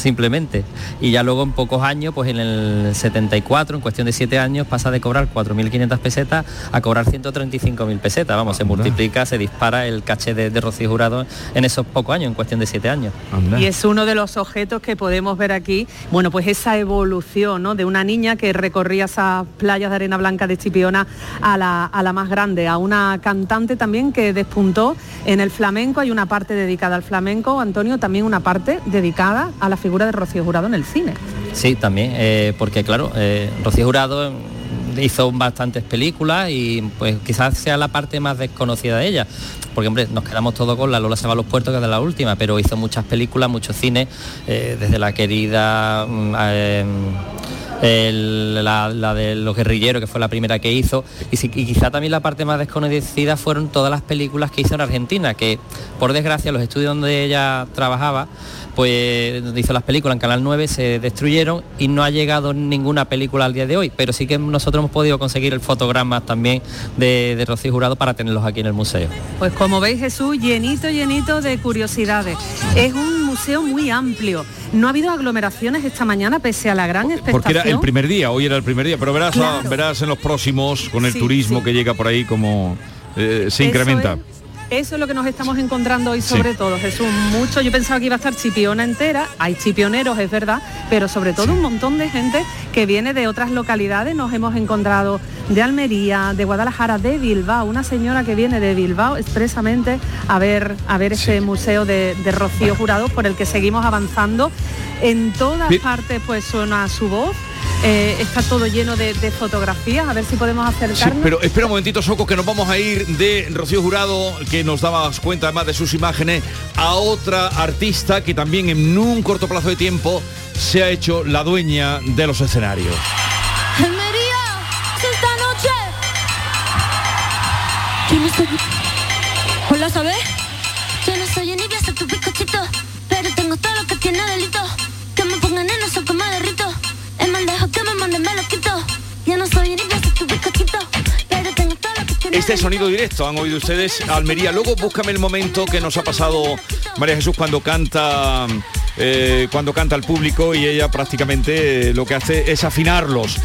simplemente. Y ya luego en pocos años pues en el 74 en cuestión de 7 años pasa de cobrar 4.500 pesetas a cobrar 135.000 pesetas. Vamos se multiplica se dispara el caché de, de Rocío Jurado en esos pocos años en cuestión de 7 años. Y es uno de los objetos que podemos ver aquí, bueno, pues esa evolución ¿no? de una niña que recorría esas playas de arena blanca de Chipiona a la, a la más grande, a una cantante también que despuntó en el flamenco, hay una parte dedicada al flamenco, Antonio, también una parte dedicada a la figura de Rocío Jurado en el cine. Sí, también, eh, porque claro, eh, Rocío Jurado mm, hizo bastantes películas y pues quizás sea la parte más desconocida de ella. Porque hombre, nos quedamos todos con la Lola se va a los puertos, que es la última, pero hizo muchas películas, muchos cines, eh, desde la querida mm, el- la, de los guerrilleros, que fue la primera que hizo, y, y quizá también la parte más desconocida fueron todas las películas que hizo en Argentina, que por desgracia los estudios donde ella trabajaba, pues donde hizo las películas en Canal 9 se destruyeron y no ha llegado ninguna película al día de hoy, pero sí que nosotros hemos podido conseguir el fotograma también de, de Rocío Jurado para tenerlos aquí en el museo. Pues como veis Jesús, llenito, llenito de curiosidades. Es un museo muy amplio. No ha habido aglomeraciones esta mañana pese a la gran expectación. Porque era el primer día, hoy era el primer día, pero verás, Claro. verás en los próximos, con el Sí, turismo sí. que llega por ahí, como eh, se Eso incrementa. Eso es lo que nos estamos encontrando hoy Sí. sobre todo, Jesús. Mucho, yo pensaba que iba a estar chipiona entera, hay chipioneros, es verdad, pero sobre todo un montón de gente que viene de otras localidades. Nos hemos encontrado de Almería, de Guadalajara, de Bilbao, una señora que viene de Bilbao expresamente a ver, a ver ese museo de, de Rocío Jurado por el que seguimos avanzando. En todas Bien. partes pues suena su voz. Eh, está todo lleno de, de fotografías, a ver si podemos Sí, acercarnos. pero espera un momentito, Soco, que nos vamos a ir de Rocío Jurado, que nos dabas cuenta además de sus imágenes, a otra artista que también en un corto plazo de tiempo se ha hecho la dueña de los escenarios. Almería, esta noche. Yo no soy... Hola, ¿sabes? Yo no soy envidia, soy tu bizcochito. Pero tengo todo lo que tiene delito. Este es sonido directo, han oído ustedes Almería. Luego búscame el momento que nos ha pasado María Jesús cuando canta eh, cuando canta al público y ella prácticamente eh, lo que hace es afinarlos.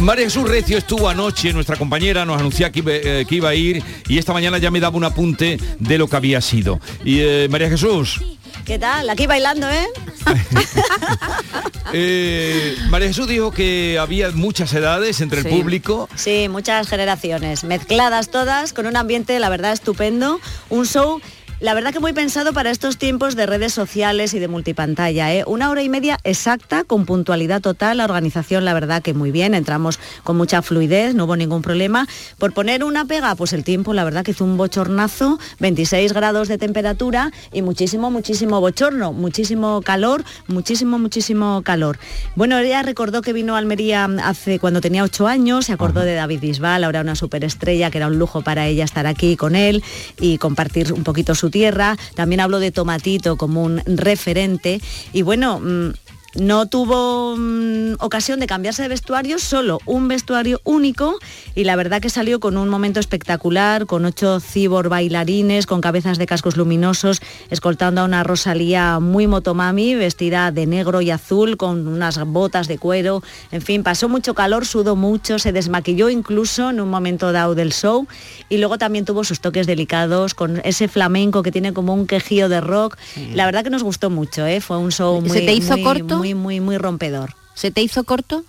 María Jesús Recio estuvo anoche, nuestra compañera, nos anunciaba que iba, eh, que iba a ir y esta mañana ya me daba un apunte de lo que había sido. Y eh, María Jesús, ¿Qué tal? Aquí bailando, ¿eh? eh, María Jesús dijo que había muchas edades entre el público. Sí, muchas generaciones, mezcladas todas, con un ambiente, la verdad, estupendo. Un show La verdad que muy pensado para estos tiempos de redes sociales y de multipantalla. ¿eh? Una hora y media exacta, con puntualidad total. La organización, la verdad que muy bien. Entramos con mucha fluidez, no hubo ningún problema. Por poner una pega, pues el tiempo, la verdad que hizo un bochornazo, 26 grados de temperatura y muchísimo, muchísimo bochorno, muchísimo calor, muchísimo, muchísimo calor. Bueno, ella recordó que vino a Almería hace cuando tenía 8 años, se acordó de David Bisbal, ahora una superestrella, que era un lujo para ella estar aquí con él y compartir un poquito su tierra. También habló de Tomatito como un referente. Y bueno, mm, no tuvo mm, ocasión de cambiarse de vestuario, solo un vestuario único y la verdad que salió con un momento espectacular, con ocho cibor bailarines, con cabezas de cascos luminosos, escoltando a una Rosalía muy motomami, vestida de negro y azul, con unas botas de cuero, en fin, pasó mucho calor, sudó mucho, se desmaquilló incluso en un momento dado del show y luego también tuvo sus toques delicados con ese flamenco que tiene como un quejío de rock. La verdad que nos gustó mucho, ¿eh? fue un show muy, ¿Se te hizo muy, corto? muy, muy, muy rompedor. ¿Se te hizo corto?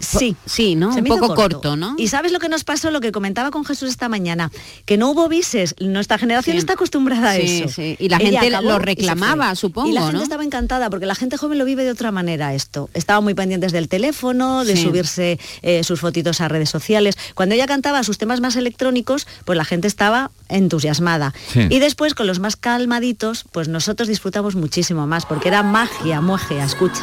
Sí, sí, ¿no? Se Un poco corto, ¿no? Y sabes lo que nos pasó, lo que comentaba con Jesús esta mañana, que no hubo bises. Nuestra generación Sí. está acostumbrada a Sí, eso. sí. Y la Ella gente lo reclamaba, supongo, Y la gente ¿no? estaba encantada porque la gente joven lo vive de otra manera esto. Estaba muy pendientes del teléfono, de Sí. subirse eh, sus fotitos a redes sociales. Cuando ella cantaba sus temas más electrónicos, pues la gente estaba entusiasmada. Sí. Y después con los más calmaditos, pues nosotros disfrutamos muchísimo más porque era magia, magia, escucha.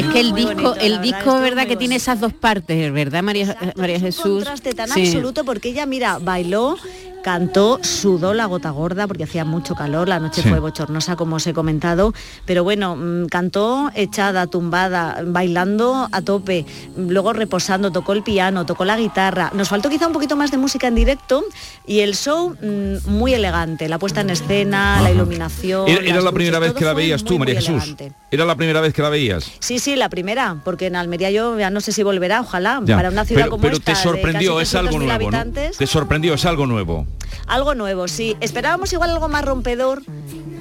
Es que el Muy disco, bonito, el verdad, disco, verdad, muy que tiene esas dos partes, ¿verdad, María, María un Jesús? contraste tan Sí. absoluto porque ella, mira, bailó, cantó, sudó la gota gorda porque hacía mucho calor, la noche Sí. fue bochornosa como os he comentado, pero bueno, mm, cantó echada, tumbada, bailando a tope, luego reposando, tocó el piano, tocó la guitarra. Nos faltó quizá un poquito más de música en directo y el show mm, muy elegante, la puesta en escena, la iluminación. Era, la primera vez que la veías tú, muy, María muy Jesús. elegante. Era la primera vez que la veías. Sí, sí, la primera, porque en Almería yo ya no sé si volverá, ojalá, Ya. para una ciudad pero como pero esta. te sorprendió, de es algo 300.000 nuevo. Te sorprendió, es algo nuevo. Algo nuevo, sí. Esperábamos igual algo más rompedor,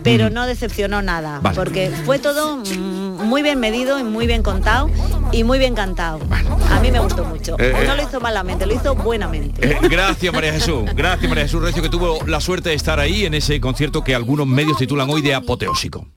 pero no decepcionó nada, Vale. porque fue todo mm, muy bien medido y muy bien contado y muy bien cantado. A mí me gustó mucho. Eh, eh. no lo hizo malamente, lo hizo buenamente. Eh, gracias María Jesús, gracias María Jesús Recio que tuvo la suerte de estar ahí en ese concierto que algunos medios titulan hoy de apoteósico.